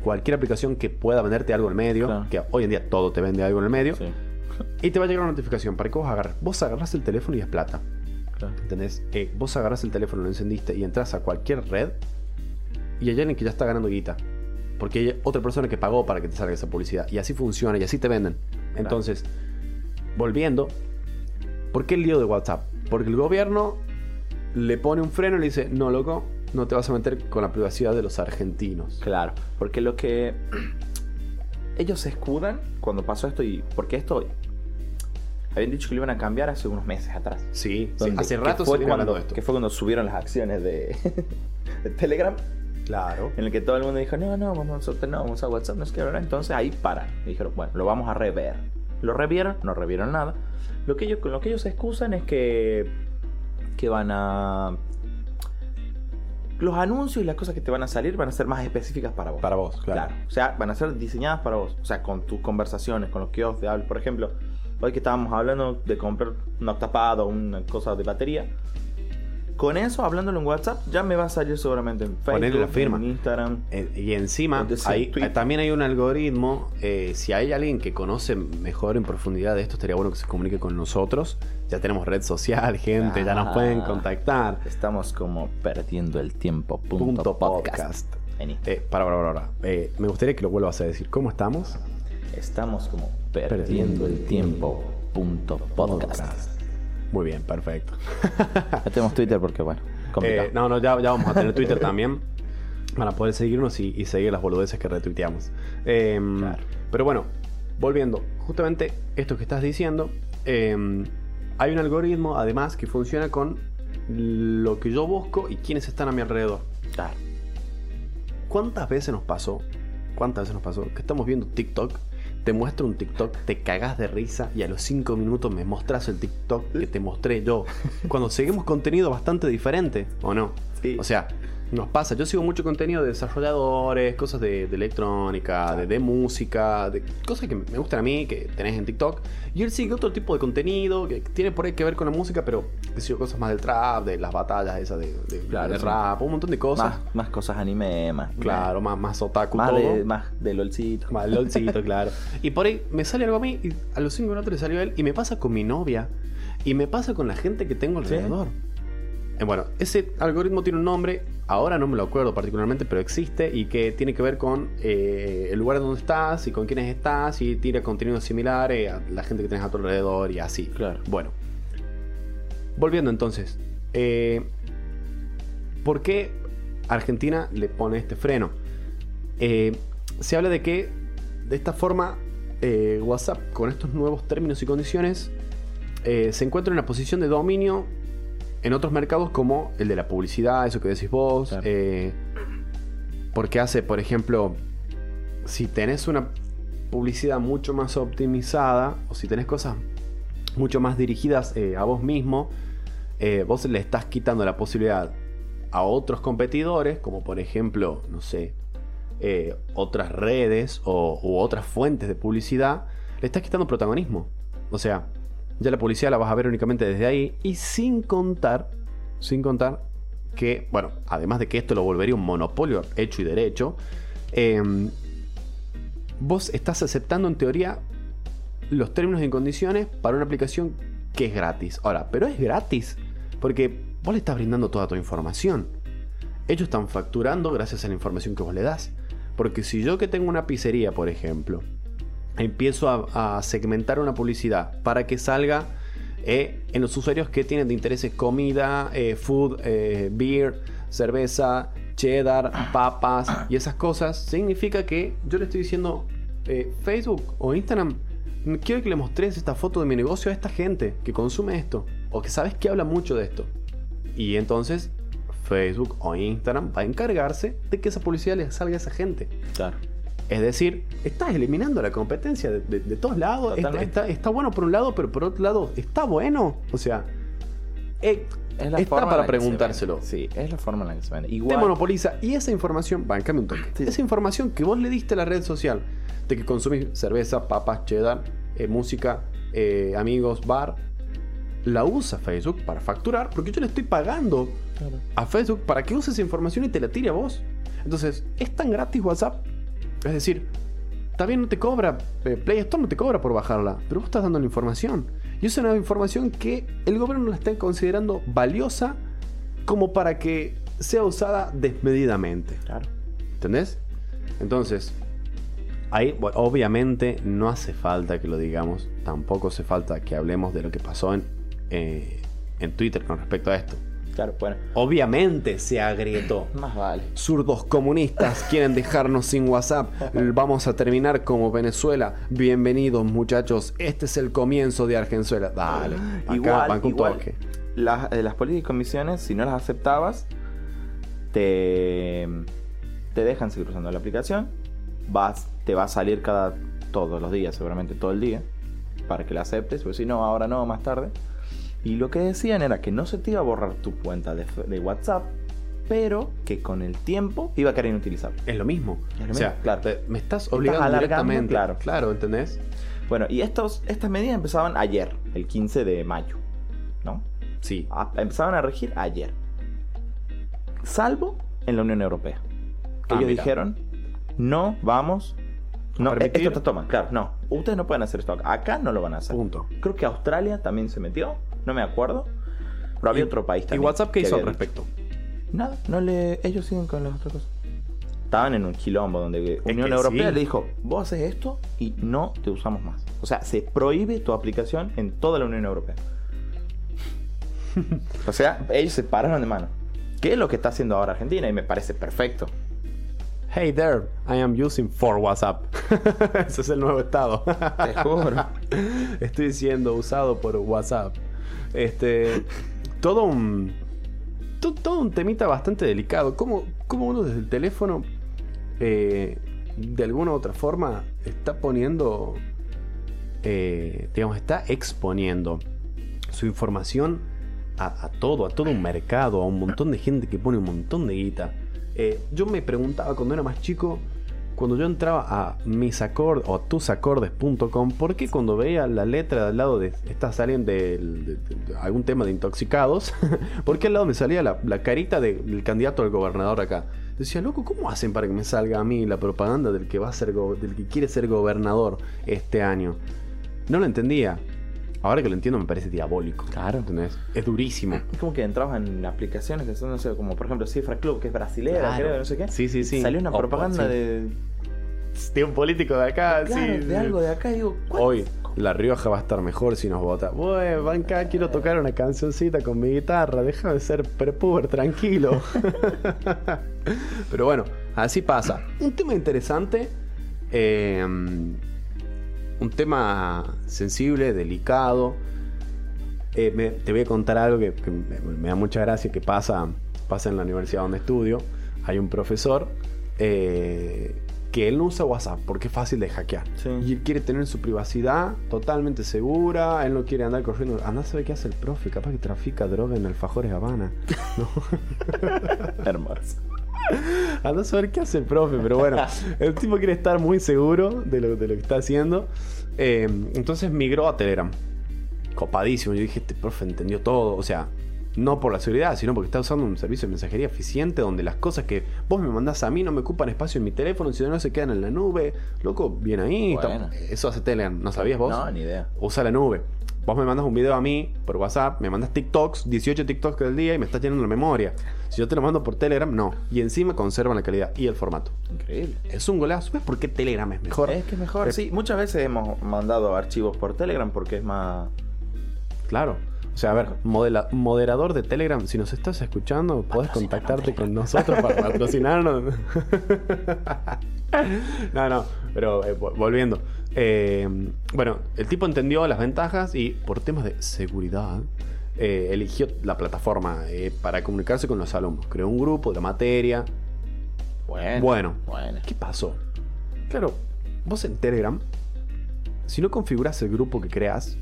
cualquier aplicación que pueda venderte algo en el medio, Claro. que hoy en día todo te vende algo en el medio, Sí, y te va a llegar una notificación para que vos agarres. Vos agarras el teléfono y es plata. claro. ¿Entendés? Eh, vos agarras el teléfono, lo encendiste y entras a cualquier red y hay alguien que ya está ganando guita. Porque hay otra persona que pagó para que te salga esa publicidad. Y así funciona y así te venden. Entonces, volviendo, ¿por qué el lío de WhatsApp? Porque el gobierno le pone un freno y le dice, no, loco, no te vas a meter con la privacidad de los argentinos. Claro, porque lo que ellos se escudan cuando pasó esto y porque esto habían dicho que lo iban a cambiar hace unos meses atrás. Sí, hace rato fue se cuando, esto. que fue cuando subieron las acciones de, de Telegram, Claro. en el que todo el mundo dijo, no, no, vamos a, no, vamos a WhatsApp, no es que ahora. Entonces ahí paran. Y dijeron, bueno, lo vamos a rever. Lo revieron, no revieron nada. Lo que ellos, con lo que ellos se excusan es que, que van a los anuncios y las cosas que te van a salir van a ser más específicas para vos. Para vos, claro. O sea, van a ser diseñadas para vos. O sea, con tus conversaciones, con los que vos te hablas. Por ejemplo, hoy que estábamos hablando de comprar un octapad o una cosa de batería. Con eso, hablándolo en WhatsApp, ya me va a salir seguramente en Facebook, la firma. en Instagram. Eh, Y encima, hay- también hay un algoritmo. eh, si hay alguien que conoce mejor en profundidad de esto, estaría bueno que se comunique con nosotros. Ya tenemos red social, gente, ya nos Ah. pueden contactar. Estamos como perdiendo el tiempo. Punto, Punto podcast. Eh, para, para, para, para. Eh, me gustaría que lo vuelvas a decir. ¿Cómo estamos? Estamos como perdiendo el tiempo. Punto podcast. Muy bien, perfecto. Ya tenemos Twitter porque, bueno, complicado. Eh, no, no, ya, ya vamos a tener Twitter también. Para poder seguirnos y, y seguir las boludeces que retuiteamos. Eh, Claro. Pero bueno, volviendo. Justamente esto que estás diciendo. eh, hay un algoritmo, además, que funciona con lo que yo busco y quienes están a mi alrededor. Claro. ¿Cuántas veces nos pasó? ¿Cuántas veces nos pasó? Que estamos viendo TikTok, te muestro un TikTok, te cagás de risa y a los 5 minutos me mostrás el TikTok que te mostré yo. Cuando seguimos contenido bastante diferente, ¿o no? Sí. O sea, nos pasa. Yo sigo mucho contenido de desarrolladores, cosas de, de electrónica, de, de música, de cosas que me gustan a mí, que tenés en TikTok. Y él sigue otro tipo de contenido que tiene por ahí que ver con la música, pero que sigo cosas más del trap, de las batallas esas de, de- Claro, de rap, un montón de cosas. Más, más cosas anime, más. Claro, más, más otaku Más todo. de, más de LOLcito. Más LOLcito, claro. Y por ahí me sale algo a mí y a los 5 minutos le salió a él y me pasa con mi novia y me pasa con la gente que tengo alrededor. Bueno, ese algoritmo tiene un nombre, ahora no me lo acuerdo particularmente, pero existe y que tiene que ver con eh, el lugar donde estás y con quiénes estás y tira contenido similar eh, a la gente que tenés a tu alrededor y así. Claro. Bueno, volviendo entonces, eh, ¿por qué Argentina le pone este freno? Eh, se habla de que de esta forma eh, WhatsApp con estos nuevos términos y condiciones eh, se encuentra en una posición de dominio en otros mercados como el de la publicidad, eso que decís vos, Claro. eh, porque hace, por ejemplo, si tenés una publicidad mucho más optimizada o si tenés cosas mucho más dirigidas eh, a vos mismo, eh, vos le estás quitando la posibilidad a otros competidores, como por ejemplo, no sé, eh, otras redes o, u otras fuentes de publicidad, le estás quitando protagonismo. O sea, ya la publicidad la vas a ver únicamente desde ahí y sin contar, sin contar que, bueno, además de que esto lo volvería un monopolio hecho y derecho, eh, vos estás aceptando en teoría los términos y condiciones para una aplicación que es gratis. Ahora, pero es gratis porque vos le estás brindando toda tu información. Ellos están facturando gracias a la información que vos le das. Porque si yo que tengo una pizzería, por ejemplo, empiezo a, segmentar una publicidad para que salga eh, en los usuarios que tienen de intereses comida, eh, food, eh, beer, cerveza, cheddar, papas y esas cosas, significa que yo le estoy diciendo Facebook o Instagram, quiero que le mostres esta foto de mi negocio a esta gente que consume esto o que sabes que habla mucho de esto. Y entonces Facebook o Instagram va a encargarse de que esa publicidad le salga a esa gente. Es decir, estás eliminando la competencia de, de- de todos lados. Está, Totalmente. está- está bueno por un lado, pero por otro lado, ¿está bueno? O sea, eh, Es la está forma para preguntárselo. Sí, es la forma en la que se vende. Te monopoliza. Y esa información, bancame un toque. Sí. Esa información que vos le diste a la red social, de que consumís cerveza, papas, cheddar, eh, música, eh, amigos, bar, la usa Facebook para facturar, porque yo le estoy pagando Claro. a Facebook para que use esa información y te la tire a vos. Entonces, es tan gratis WhatsApp. Es decir, bien, no te cobra, eh, Play Store no te cobra por bajarla, pero vos estás dando la información. Y es una información que el gobierno la está considerando valiosa como para que sea usada desmedidamente. Claro. ¿Entendés? Entonces, ahí bueno, obviamente no hace falta que lo digamos, tampoco hace falta que hablemos de lo que pasó en, eh, en Twitter con respecto a esto. Claro, bueno. Obviamente se agrietó. Más vale. Zurdos comunistas quieren dejarnos sin WhatsApp. Vamos a terminar como Venezuela. Bienvenidos muchachos. Este es el comienzo de Argenzuela. Dale. Acá igual, van con igual, toque. las, eh, las políticas y comisiones, si no las aceptabas, te, te dejan seguir usando la aplicación. Vas, te va a salir cada todos los días, seguramente todo el día, para que la aceptes. Pues si no, ahora no, más tarde. Y lo que decían era que no se te iba a borrar tu cuenta de, de WhatsApp, pero que con el tiempo iba a querer inutilizable. Es lo mismo. Es lo o sea, mismo, claro. te- me estás obligando alargando, directamente. claro. claro, ¿entendés? Bueno, y estos, estas medidas empezaban ayer, el 15 de mayo. ¿No? Sí. A- empezaban a regir ayer. Salvo en la Unión Europea. Que Ah, ellos mira. dijeron, no vamos... No, permitir? esto te toma, claro, no. Ustedes no pueden hacer esto acá. Acá no lo van a hacer. Punto. Creo que Australia también se metió, no me acuerdo. Pero había Y- otro país ¿Y también. WhatsApp qué hizo al dicho. respecto? Nada, no le, ellos siguen con las otras cosas. Estaban en un quilombo donde Unión que Europea sí. le dijo, vos haces esto y no te usamos más. O sea, se prohíbe tu aplicación en toda la Unión Europea. o sea, ellos se pararon de mano. ¿Qué es lo que está haciendo ahora Argentina? Y me parece perfecto. Hey there, I am using for WhatsApp. Ese es el nuevo estado. Te juro. Estoy siendo usado por WhatsApp. Este. Todo un. to- Todo un temita bastante delicado. ¿Cómo, cómo uno desde el teléfono. eh, de alguna u otra forma. Está poniendo. eh, digamos, está exponiendo su información a, a todo, a todo un mercado, a un montón de gente que pone un montón de guita. Eh, yo me preguntaba cuando era más chico, cuando yo entraba a misacord o a tusacordes.com, ¿por qué cuando veía la letra al lado de está saliendo de, de- de algún tema de intoxicados, ¿por qué al lado me salía la, la carita de- del candidato al gobernador acá? Decía, loco, ¿cómo hacen para que me salga a mí la propaganda del que va a ser del que quiere ser gobernador este año? No lo entendía. Ahora que lo entiendo me parece diabólico. Claro. ¿Entendés? Es durísimo. Es como que entrabas en aplicaciones que son, no sé, como por ejemplo Cifra Club, que es brasilera, Claro. creo, no sé qué. Sí, sí, sí. Salió una O- propaganda sí. de, De un político de acá, claro, sí. de sí. algo de acá. Digo, ¿cuál? Hoy, La Rioja va a estar mejor si nos vota. Bueno, banca, quiero tocar una cancioncita con mi guitarra. Déjame de ser prepuber, tranquilo. Pero bueno, así pasa. Un tema interesante. eh, un tema sensible, delicado. Eh, me- te voy a contar algo que, que me, me da mucha gracia que pasa, pasa en la universidad donde estudio. Hay un profesor eh, que él no usa WhatsApp porque es fácil de hackear. Sí. Y él quiere tener su privacidad totalmente segura. Él no quiere andar corriendo. Anda a saber qué hace el profe. Capaz que trafica droga en Alfajores Habana. No. Hermoso. Anda a saber qué hace el profe, pero bueno, el tipo quiere estar muy seguro de lo, de lo que está haciendo. Eh, entonces migró a Telegram. Copadísimo. Yo dije, este profe entendió todo. O sea, no por la seguridad, sino porque está usando un servicio de mensajería eficiente donde las cosas que vos me mandás a mí no me ocupan espacio en mi teléfono, sino no se quedan en la nube. Loco, bien ahí. Bueno. Eso hace Telegram, ¿no sabías vos? No, ni idea. Usa la nube. Vos me mandas un video a mí por WhatsApp, me mandas TikToks, 18 TikToks del día y me estás llenando la memoria. Si yo te lo mando por Telegram, no. Y encima conservan la calidad y el formato. Increíble. Es un golazo. ¿Ves por qué Telegram es mejor? Es que es mejor. Eh, Sí, muchas veces hemos mandado archivos por Telegram porque es más. Claro. O sea, a ver, modela- moderador de Telegram, si nos estás escuchando, podés contactarte con nosotros para patrocinarnos. no, no, pero eh, vo- volviendo. Eh, bueno, el tipo entendió las ventajas y por temas de seguridad eh, eligió la plataforma para comunicarse con los alumnos. Creó un grupo de la materia. Bueno. Bueno, Bueno. ¿qué pasó? Claro, vos en Telegram, si no configuras el grupo que creas,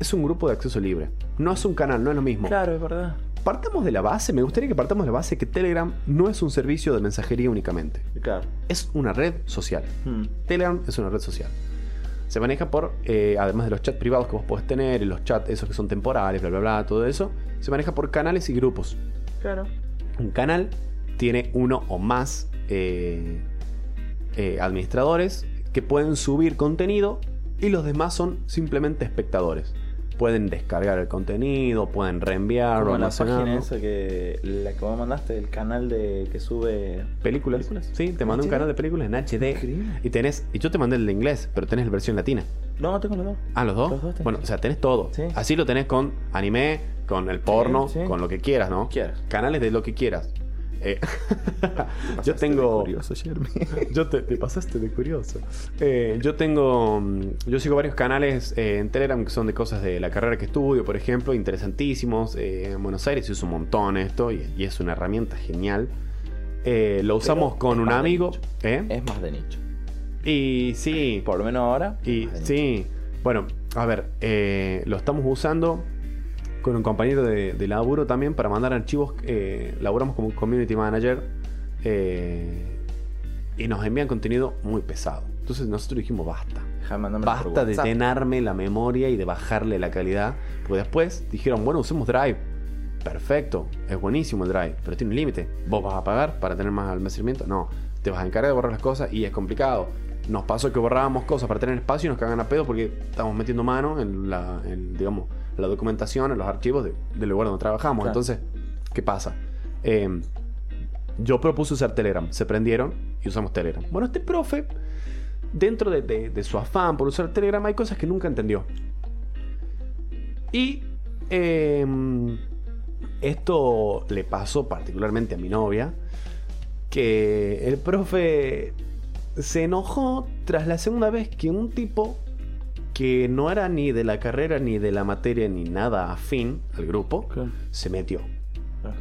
es un grupo de acceso libre. No es un canal, no es lo mismo. Claro, es verdad. Partamos de la base, me gustaría que partamos de la base que Telegram no es un servicio de mensajería únicamente. Claro. Es una red social. Hmm. Telegram es una red social. Se maneja por, eh, además de los chats privados que vos podés tener, los chats esos que son temporales, bla, bla, bla, todo eso, se maneja por canales y grupos. Claro. Un canal tiene uno o más eh, eh, administradores que pueden subir contenido y los demás son simplemente espectadores. Pueden descargar el contenido, pueden reenviarlo, la página esa que. La que vos mandaste, el canal de que sube. Películas. ¿Películas? Sí, te mandé un canal de películas en HD. Increíble. Y tenés, y yo te mandé el de inglés, pero tenés la versión latina. No, tengo los dos. Ah, los dos. Los dos tenés. bueno, o sea, tenés todo. Sí. Así lo tenés con anime, con el porno, sí. con lo que quieras, ¿no? Quieras. Canales de lo que quieras. Eh, yo tengo. Curioso. Yo te, te pasaste de curioso. Eh, yo tengo. mm, Yo sigo varios canales eh, en Telegram que son de cosas de la carrera que estudio, por ejemplo, interesantísimos. En Buenos Aires se usa un montón esto y, y es una herramienta genial. Lo usamos Pero con un amigo. Es más de nicho. Y sí. Por lo menos ahora. Y sí. Bueno, a ver, lo estamos usando con un compañero de, de laburo también para mandar archivos. Eh, laburamos como community manager eh, y nos envían contenido muy pesado. Entonces nosotros dijimos basta. Basta de llenarme la memoria y de bajarle la calidad. Porque después dijeron, bueno, usemos Drive. Perfecto, es buenísimo el Drive, pero tiene un límite. ¿Vos vas a pagar para tener más almacenamiento? No, te vas a encargar de borrar las cosas y es complicado. Nos pasó que borrábamos cosas para tener espacio y nos cagan a pedo porque estamos metiendo mano en la, en, digamos, la documentación, en los archivos de- del lugar donde trabajamos. Claro. Entonces, ¿qué pasa? Eh, yo propuse usar Telegram, se prendieron y usamos Telegram. Bueno, este profe, dentro de, de- de su afán por usar Telegram, hay cosas que nunca entendió. Y eh, esto le pasó particularmente a mi novia, que el profe se enojó tras la segunda vez que un tipo que no era ni de la carrera ni de la materia ni nada afín al grupo, Claro. se metió.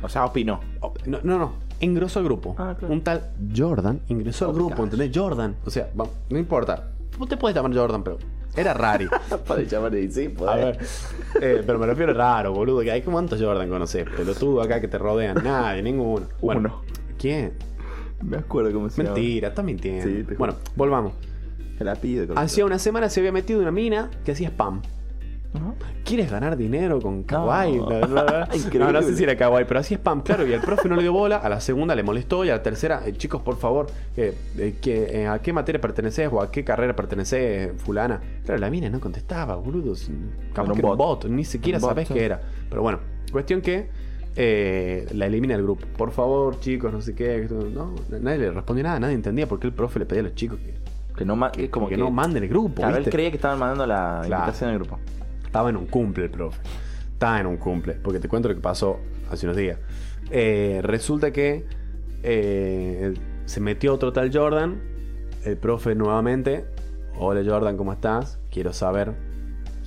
O sea, opinó. No, no, no. Ingresó al grupo. Ah, claro. Un tal Jordan ingresó al Oh, grupo, gosh. ¿entendés? Jordan. O sea, va- no importa. Vos te puedes llamar Jordan, pero era rari. Para llamar y sí, pues. A ver. Eh, pero me refiero a raro, boludo. Que hay cuántos Jordan conoces. Pelotudo acá que te rodean. Nadie, ninguno. Bueno, Uno. ¿Quién? Me acuerdo cómo se llama. Mentira, estás mintiendo. Sí, te juro. bueno, volvamos. Que Hacía una semana se había metido una mina que hacía spam. Ajá. ¿Quieres ganar dinero con Kawaii? No. Bla, bla. Increíble. No, no sé si era Kawaii, pero hacía spam, claro. Y el profe no le dio bola. A la segunda le molestó. Y a la tercera, eh, chicos, por favor, eh, eh, que, ¿a qué materia perteneces o a qué carrera perteneces, fulana? Claro, la mina no contestaba, boludo. Capaz Era un que era un bot. bot. Ni siquiera sabés qué era. Pero bueno, cuestión que eh, la elimina del grupo. Por favor, chicos, no sé qué. No, nadie le respondió nada. Nadie entendía por qué el profe le pedía a los chicos que, Que no, ma- que como que que, no manden el grupo. Claro, él creía que estaban mandando la Claro. invitación al grupo. Estaba en un cumple el profe. Estaba en un cumple. Porque te cuento lo que pasó hace unos días. Eh, resulta que eh, se metió otro tal Jordan. El profe nuevamente. Hola Jordan, ¿cómo estás? Quiero saber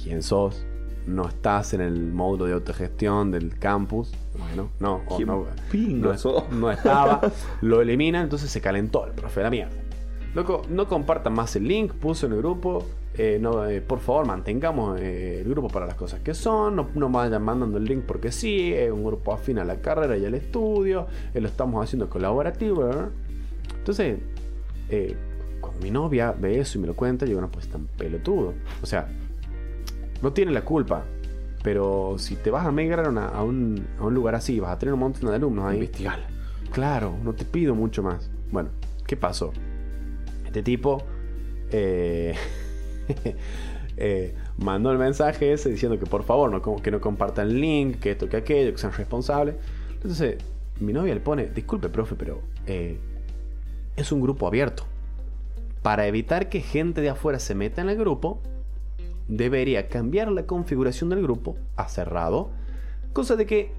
quién sos. No estás en el módulo de autogestión del campus. Bueno, no, o ¿Quién no, estaba. Lo elimina, entonces se calentó el profe, la mierda. Loco, no compartan más el link, puso en el grupo. eh, no, eh, por favor, mantengamos eh, el grupo para las cosas que son. No, no vayan mandando el link porque sí. Es un grupo afín a la carrera y al estudio. lo estamos haciendo colaborativo. ¿verdad? Entonces, cuando mi novia ve eso y me lo cuenta, yo digo, no, pues tan pelotudo. O sea, no tiene la culpa. Pero si te vas a migrar a, a un, a un lugar así, vas a tener un montón de alumnos ahí. Investigalo. Claro, no te pido mucho más. Bueno, ¿qué pasó? Este tipo eh, eh, mandó el mensaje ese diciendo que por favor no, que no compartan el link, que esto, que aquello, que sean responsables. Entonces, mi novia le pone, disculpe, profe, pero eh, es un grupo abierto. Para evitar que gente de afuera se meta en el grupo, debería cambiar la configuración del grupo a cerrado, cosa de que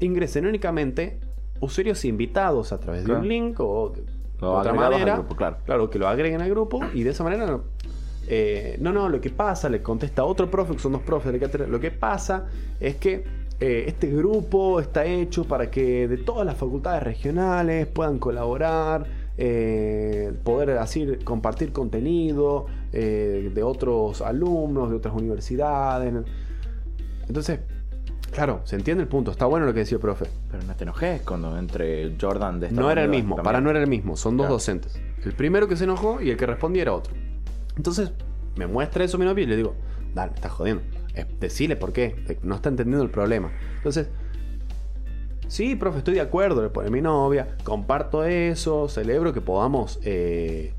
ingresen únicamente usuarios invitados a través de un link o de, otra manera. grupo, claro. Claro, que lo agreguen al grupo y de esa manera no. eh, no, no, lo que pasa, le contesta otro profe, que son dos profes de cátedra, lo que pasa es que eh, este grupo está hecho para que de todas las facultades regionales puedan colaborar, eh, poder así compartir contenido eh, de otros alumnos, de otras universidades. Entonces, claro, se entiende el punto, está bueno lo que decía el profe. Pero no te enojes cuando entre Jordan de esta No era el mismo, también. para no era el mismo, son dos Claro. docentes. El primero que se enojó y el que respondía era otro. Entonces, me muestra eso mi novio y le digo, dale, me estás jodiendo. Eh, decile por qué, no está entendiendo el problema. Entonces, sí, profe, estoy de acuerdo, le pone mi novia, comparto eso, celebro que podamos eh,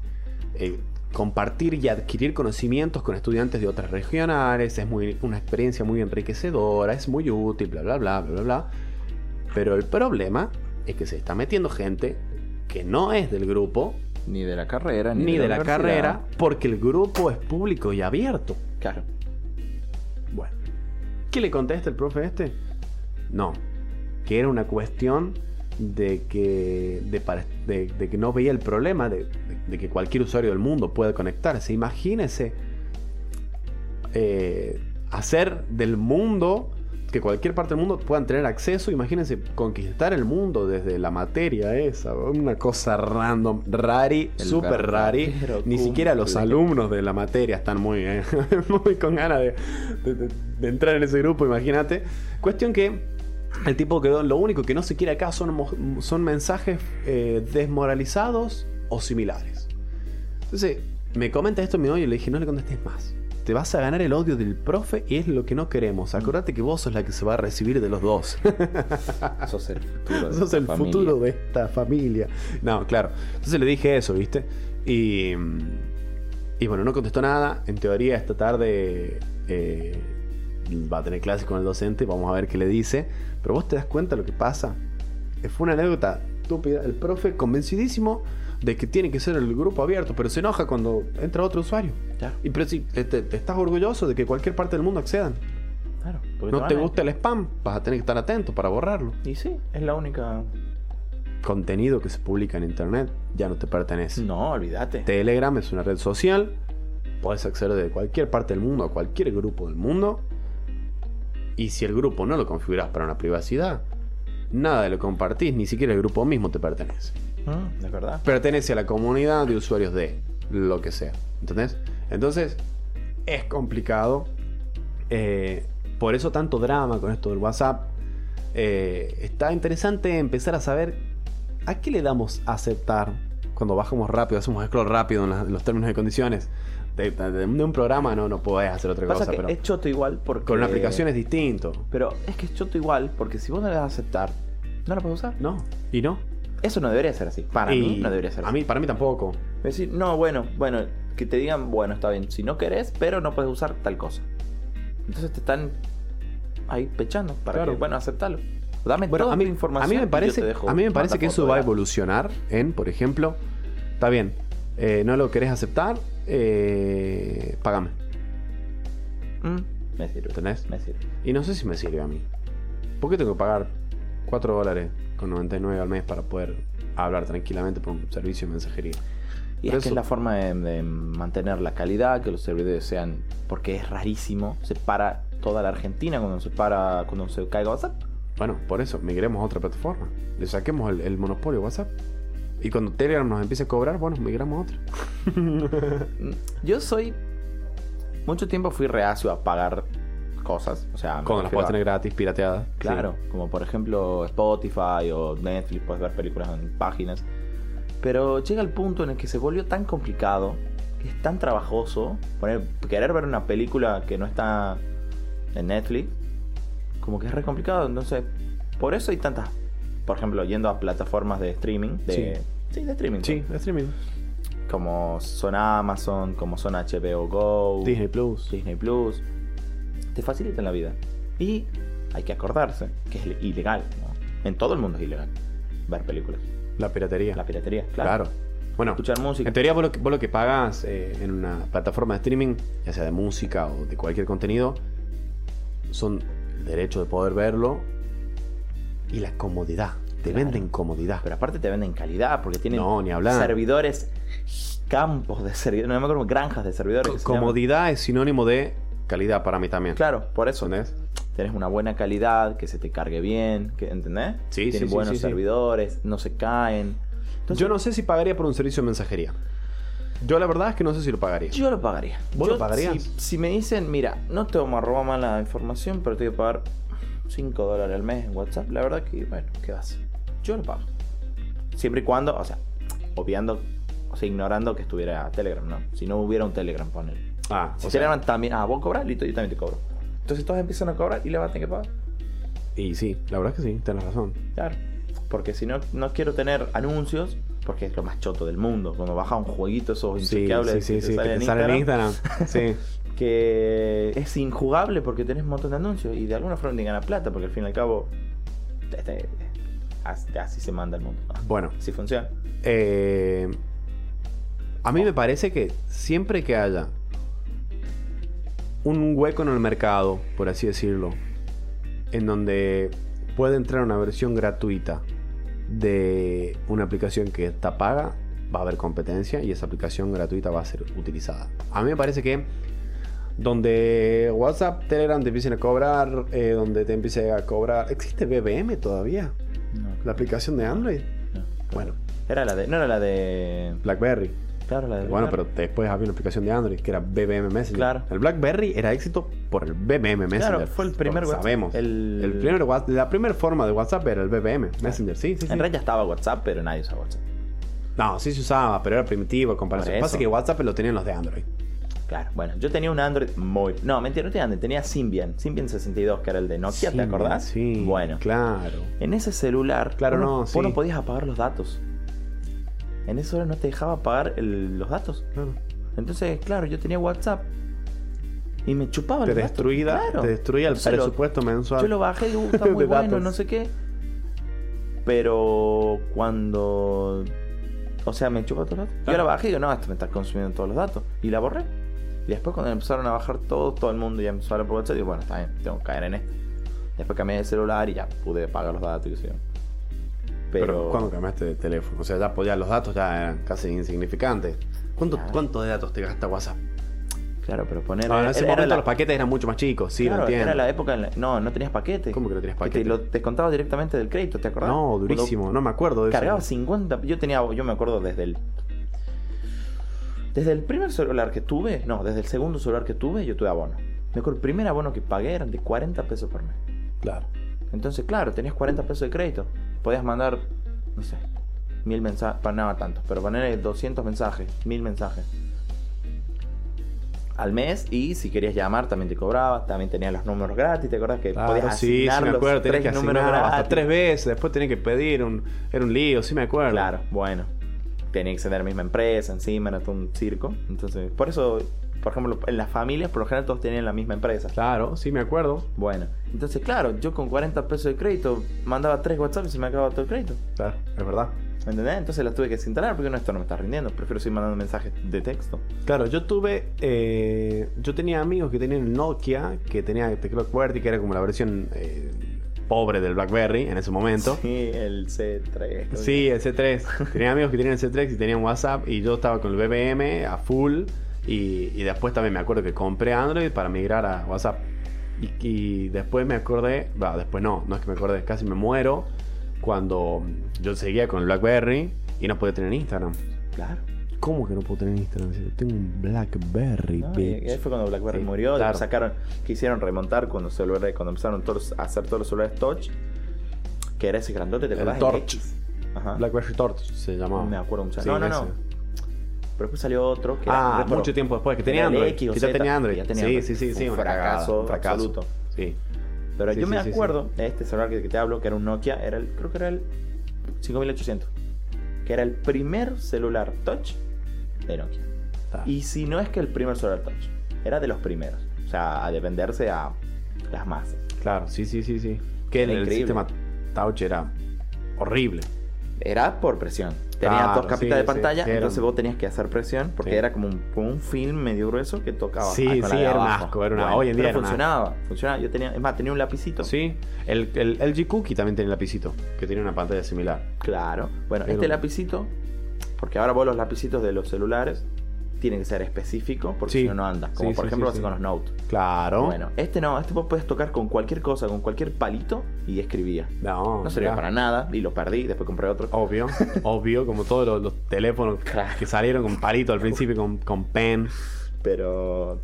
eh, compartir y adquirir conocimientos con estudiantes de otras regionales, es muy, una experiencia muy enriquecedora, es muy útil, bla, bla, bla, bla, bla, bla. Pero el problema es que se está metiendo gente que no es del grupo, Ni de la carrera, ni, de, la universidad. carrera, porque el grupo es público y abierto. Claro. Bueno, ¿qué le contesta el profe este? No, que era una cuestión de que, de, pare- de- de que no veía el problema de, que cualquier usuario del mundo pueda conectarse. Imagínese eh, hacer del mundo que cualquier parte del mundo puedan tener acceso. Imagínense, conquistar el mundo desde la materia esa. Una cosa random, rari, El super rari. Ni siquiera los alumnos de la materia están muy, eh, muy con ganas de, de- de- de entrar en ese grupo, imagínate. Cuestión que el tipo quedó, lo único que no se quiere acá son, son mensajes eh, desmoralizados o similares. Entonces, me comenta esto mi novio y le dije, no le contestes más. Te vas a ganar el odio del profe y es lo que no queremos. Acordate que vos sos la que se va a recibir de los dos. Sos el futuro. de sos esta el familia. futuro de esta familia. No, claro. Entonces le dije eso, ¿viste? Y, y bueno, no contestó nada. En teoría, esta tarde eh, va a tener clase con el docente. Vamos a ver qué le dice. Pero vos te das cuenta lo que pasa. Fue una anécdota estúpida. El profe convencidísimo de que tiene que ser el grupo abierto, pero se enoja cuando entra otro usuario. Claro, Y pero si te, te- estás orgulloso de que cualquier parte del mundo accedan. claro. No te a- gusta el spam, vas a tener que estar atento para borrarlo. Y sí, es la única. Contenido que se publica en internet ya no te pertenece. No, olvídate. Telegram es una red social. Puedes acceder de cualquier parte del mundo a cualquier grupo del mundo. Y si el grupo no lo configuras para una privacidad, nada de lo compartís, ni siquiera el grupo mismo te pertenece. Mm, es verdad. Pertenece a la comunidad de usuarios de lo que sea. ¿Entendés? Entonces, es complicado. Eh, por eso tanto drama con esto del WhatsApp. Eh, está interesante empezar a saber a qué le damos a aceptar cuando bajamos rápido, hacemos scroll rápido en, la- en los términos y condiciones. De, un programa no, no podés hacer otra Pasa cosa, que pero es choto igual porque. con una aplicación es distinto. Pero es que es choto igual porque si vos no le das a aceptar, no la puedes usar. No, y no. Eso no debería ser así. Para Y mí no debería ser a así. mí, para mí tampoco. Decir, no, bueno, bueno, que te digan, bueno, está bien, si no querés, pero no puedes usar tal cosa. Entonces te están ahí pechando para Claro. que, bueno, aceptalo. Dame Bueno, toda a mí, tu información. a mí me parece, a mí me parece que eso va a evolucionar en, por ejemplo, está bien, eh, no lo querés aceptar, eh, pagame. Mm, me sirve. ¿Entendés? Me sirve. Y no sé si me sirve a mí. ¿Por qué tengo que pagar 4 dólares con 99 al mes para poder hablar tranquilamente por un servicio de mensajería? Y Pero es que eso- es la forma de, de mantener la calidad, que los servidores sean. Porque es rarísimo. Se para toda la Argentina cuando se para. cuando se caiga WhatsApp. Bueno, por eso, migremos a otra plataforma. Le saquemos el, el monopolio WhatsApp. Y cuando Telegram nos empiece a cobrar, bueno, migramos a otra. Yo soy. Mucho tiempo fui reacio a pagar cosas. O sea, Cuando las puedes tener gratis, pirateadas. Claro, como por ejemplo Spotify o Netflix, puedes ver películas en páginas. Pero llega el punto en el que se volvió tan complicado, que es tan trabajoso, poner, querer ver una película que no está en Netflix, como que es re complicado. Entonces, por eso hay tantas, por ejemplo, yendo a plataformas de streaming, de, sí. de streaming, Sí, de streaming. como son Amazon, como son HBO Go, Disney Plus. Disney Plus, te facilitan la vida. Y hay que acordarse que es ilegal. ¿no? En todo el mundo es ilegal ver películas. La piratería. La piratería, claro. Claro. Bueno, Escuchar música. en teoría vos lo que, vos lo que pagas eh, en una plataforma de streaming, ya sea de música o de cualquier contenido, son el derecho de poder verlo y la comodidad. Te Claro. venden comodidad. Pero aparte te venden calidad porque tienen No, ni hablar. servidores, campos de servidores, no me acuerdo, granjas de servidores. Co- comodidad es sinónimo de calidad para mí también. Claro, por eso. ¿Entendés? Tenés una buena calidad, que se te cargue bien, que, ¿entendés? Sí, Tienen sí, buenos sí. servidores, no se caen. Entonces, Yo no sé si pagaría por un servicio de mensajería. Yo la verdad es que no sé si lo pagaría. Yo lo pagaría. ¿Vos Yo, lo pagarías? Si, si me dicen, mira, no te vamos a robar más la información, pero te voy a pagar 5 dólares al mes en WhatsApp, la verdad que, bueno, ¿qué vas? Yo lo pago. Siempre y cuando, o sea, obviando, o sea, ignorando que estuviera Telegram, ¿no? Si no hubiera un Telegram, poner. Ah, Si o sea, Telegram también, ah, vos cobras, listo, yo también te cobro. Entonces todos empiezan a cobrar y le vas a tener que pagar. y sí, la verdad es que sí, tenés razón. Claro. Porque si no, no quiero tener anuncios, porque es lo más choto del mundo. Cuando baja un jueguito, esos Sí, inchequeables sí, sí, que te sí, que salen te en sale en Instagram, Instagram. Sí. que es injugable porque tenés un montón de anuncios y de alguna forma te gana plata porque al fin y al cabo este, así, se manda el mundo Bueno, así funciona. Eh, a mí me parece que siempre que haya un hueco en el mercado, por así decirlo, en donde puede entrar una versión gratuita de una aplicación que está paga, va a haber competencia y esa aplicación gratuita va a ser utilizada. A mí me parece que Donde WhatsApp, Telegram te empiecen a cobrar, eh, donde te empiece a cobrar. ¿Existe BBM todavía? No, La aplicación de Android. no. Bueno, Era la de. No era la de. BlackBerry. Claro, la de. Bueno, pero después había una aplicación de Android que era BBM Messenger. Claro. El BlackBerry era éxito por el BBM Messenger. Claro, fue el primer Lo WhatsApp. Sabemos. El- El primer la primera forma de WhatsApp era el BBM Messenger. Sí, sí, sí. En realidad ya estaba WhatsApp, pero nadie usa WhatsApp. No, sí se usaba, pero era primitivo en comparación. Por eso. Pasa que WhatsApp lo tenían los de Android. Claro, bueno, yo tenía un Android muy. No, mentira, no tenía Android, tenía Symbian. Symbian 62, que era el de Nokia, ¿te acordás? Sí. Bueno, Claro. en ese celular. Claro, vos no, vos sí. no podías apagar los datos. En ese celular no te dejaba apagar el- los datos. claro. Entonces, claro, yo tenía WhatsApp. Y me chupaba Te los datos. destruía, Claro. te destruía el Entonces lo- presupuesto mensual. Yo lo bajé y digo, "Uh, está muy bueno, datos. no sé qué. Pero cuando. O sea, me chupó todos los datos. Yo la bajé y digo, no, esto me está consumiendo todos los datos. Y la borré. Y después cuando empezaron a bajar todo, todo el mundo ya empezó a hablar por WhatsApp, digo, bueno, está bien, tengo que caer en esto. Después cambié de celular y ya pude pagar los datos y yo. Pero, Pero. ¿cuándo cambiaste de teléfono? O sea, ya podía, los datos ya eran casi insignificantes. ¿Cuánto, Claro. ¿Cuánto de datos te gasta WhatsApp? Claro, pero poner. Ah, en ese era momento la- los paquetes eran mucho más chicos, sí, claro, lo entiendo. Era la época en la- No, no tenías paquete. ¿Cómo que no tenías Que paquete? te lo descontabas directamente del crédito, ¿te acordás? No, Cuando durísimo, no me acuerdo de eso. Cargaba 50. Yo tenía, yo me acuerdo desde el. Desde el primer celular que tuve, no, desde el segundo celular que tuve, yo tuve abono. Me acuerdo, el primer abono que pagué eran de 40 pesos por mes. Claro. Entonces, claro, tenías 40 pesos de crédito. Podías mandar, no sé, mil mensajes, para nada tanto, pero poner 200 mensajes, mil mensajes al mes. Y si querías llamar, también te cobraba. También tenías los números gratis, ¿te acuerdas que Claro, podías sí, sí asignar me los acuerdo, tres que números hasta tres veces, después tenías que pedir, un, era un lío, sí me acuerdo. Claro, bueno. Tenía que ser de la misma empresa, encima era todo un circo. Entonces, por eso, por ejemplo, en las familias, por lo general todos tenían la misma empresa. Claro, sí me acuerdo. Bueno, entonces, claro, yo con 40 pesos de crédito mandaba tres WhatsApp y se me acababa todo el crédito. Claro, es verdad. ¿Me entendés? Entonces las tuve que desinstalar porque no, esto no me está rindiendo. Prefiero seguir mandando mensajes de texto. Claro, yo tuve. eh, yo tenía amigos que tenían Nokia que tenía teclado QWERTY, que era como la versión eh, pobre del Blackberry en ese momento. Sí, el C3. Sí, el C3. Tenía amigos que tenían el C3 y tenían WhatsApp y yo estaba con el BBM a full y, y después también me acuerdo que compré Android para migrar a WhatsApp. Y, y después me acordé, va, después no, no es que me acordé, casi me muero cuando yo seguía con el BlackBerry y no podía tener Instagram. Claro. ¿Cómo que no puedo tener Instagram? Yo tengo un BlackBerry, No, y bitch. ahí fue cuando BlackBerry Sí, murió. claro. Sacaron, quisieron remontar cuando, celulares, cuando empezaron todos a hacer todos los celulares touch. Que era ese grandote, ¿te El? Torch. Ajá. BlackBerry Torch se llamaba. No me acuerdo mucho. Sí, no, no, no. Pero después salió otro que era Ah, pro. mucho tiempo después, que tenía Era Android. X que ya tenía Android. ya tenía sí, Android. sí, sí, sí, Un cagada, fracaso un fracaso. absoluto. Sí. Pero Sí, yo sí, me sí, sí. acuerdo de este celular que, que te hablo, que era un Nokia, era el, creo que era el 5800. Que era el primer celular touch de Nokia. Está. Y si no es que el primer celular touch, era de los primeros. O sea, a defenderse a las masas. Claro, sí, sí, sí, sí. Que el, Era el increíble. sistema Touch era horrible. Era por presión. Tenía Claro, dos capitas sí, de pantalla, sí, entonces un- vos tenías que hacer presión porque Sí. era como un, como un film medio grueso que tocaba. Sí, ah, sí, de era un asco, era una- hoy en pero día era un funcionaba, funcionaba. Yo tenía, es más, tenía un lapicito. Sí. El, el LG Cookie también tenía lapicito, que tenía una pantalla similar. Claro. Bueno, este un- lapicito, porque ahora vos los lapicitos de los celulares tienen que ser específicos porque Sí. si no, no anda. Como Sí, por sí, ejemplo hace con los Note. Claro. Bueno, este no, este vos puedes tocar con cualquier cosa, con cualquier palito y escribía. No, No servía para nada y lo perdí, después compré otro. Obvio, obvio, como todos los, los teléfonos Claro. que salieron con palito al principio, con, con pen. Pero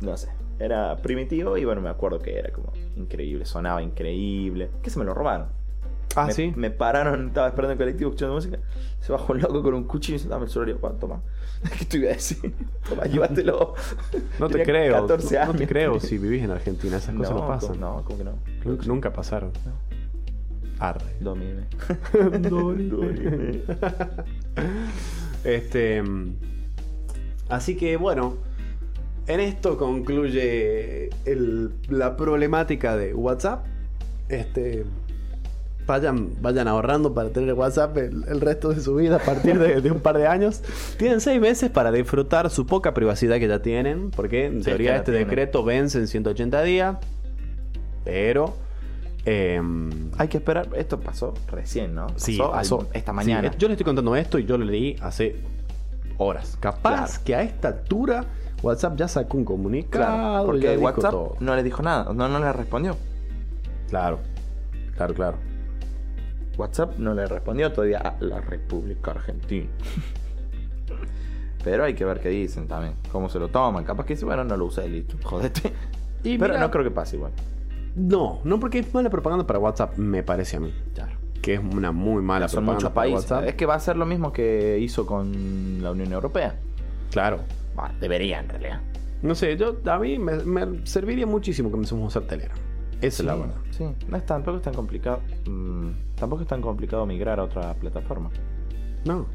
no sé, era primitivo y bueno, me acuerdo que era como increíble, sonaba increíble. Que se me lo robaron. Ah, me, sí. me pararon, estaba esperando el colectivo escuchando música. Se bajó un loco con un cuchillo y dice, dame el celular. Y yo, "Juan, toma. ¿Qué te iba a decir? Toma, llévatelo. No te creo. 14 no, años. no te creo si vivís en Argentina. Esas cosas no, no, pasan. no, como que no. Nunca, nunca pasaron. Arre. Domime. Dorime. este. mm, Así que bueno. En esto concluye el- la problemática de WhatsApp. Este. Vayan, vayan ahorrando para tener WhatsApp el, el resto de su vida a partir de, de un par de años. Tienen seis meses para disfrutar su poca privacidad que ya tienen. Porque en Sí, teoría que este tienen. decreto vence en 180 días. Pero. em, Hay que esperar. Esto pasó recién, ¿no? Pasó, Sí, al- pasó. esta Sí, mañana. yo le estoy contando esto y yo lo leí hace horas. Capaz Claro. que a esta altura WhatsApp ya sacó un comunicado. Claro, porque dijo WhatsApp todo. no le dijo nada, no, no le respondió. Claro, claro, claro. WhatsApp no le respondió todavía a la República Argentina. Pero hay que ver qué dicen también, cómo se lo toman. Capaz que dicen, bueno, no lo usé, listo, jodete. Y Pero mira- no creo que pase igual. No, no porque es mala propaganda para WhatsApp, me parece a mí. Claro. Que es una muy mala Son propaganda muchos para países. WhatsApp. Es que va a ser lo mismo que hizo con la Unión Europea. Claro. Bah, debería en realidad. No sé, yo a mí me, me serviría muchísimo que empecemos a usar Telegram. Esa es la verdad. Sí, no es tampoco es tan complicado. mm, tampoco es tan complicado migrar a otra plataforma. No,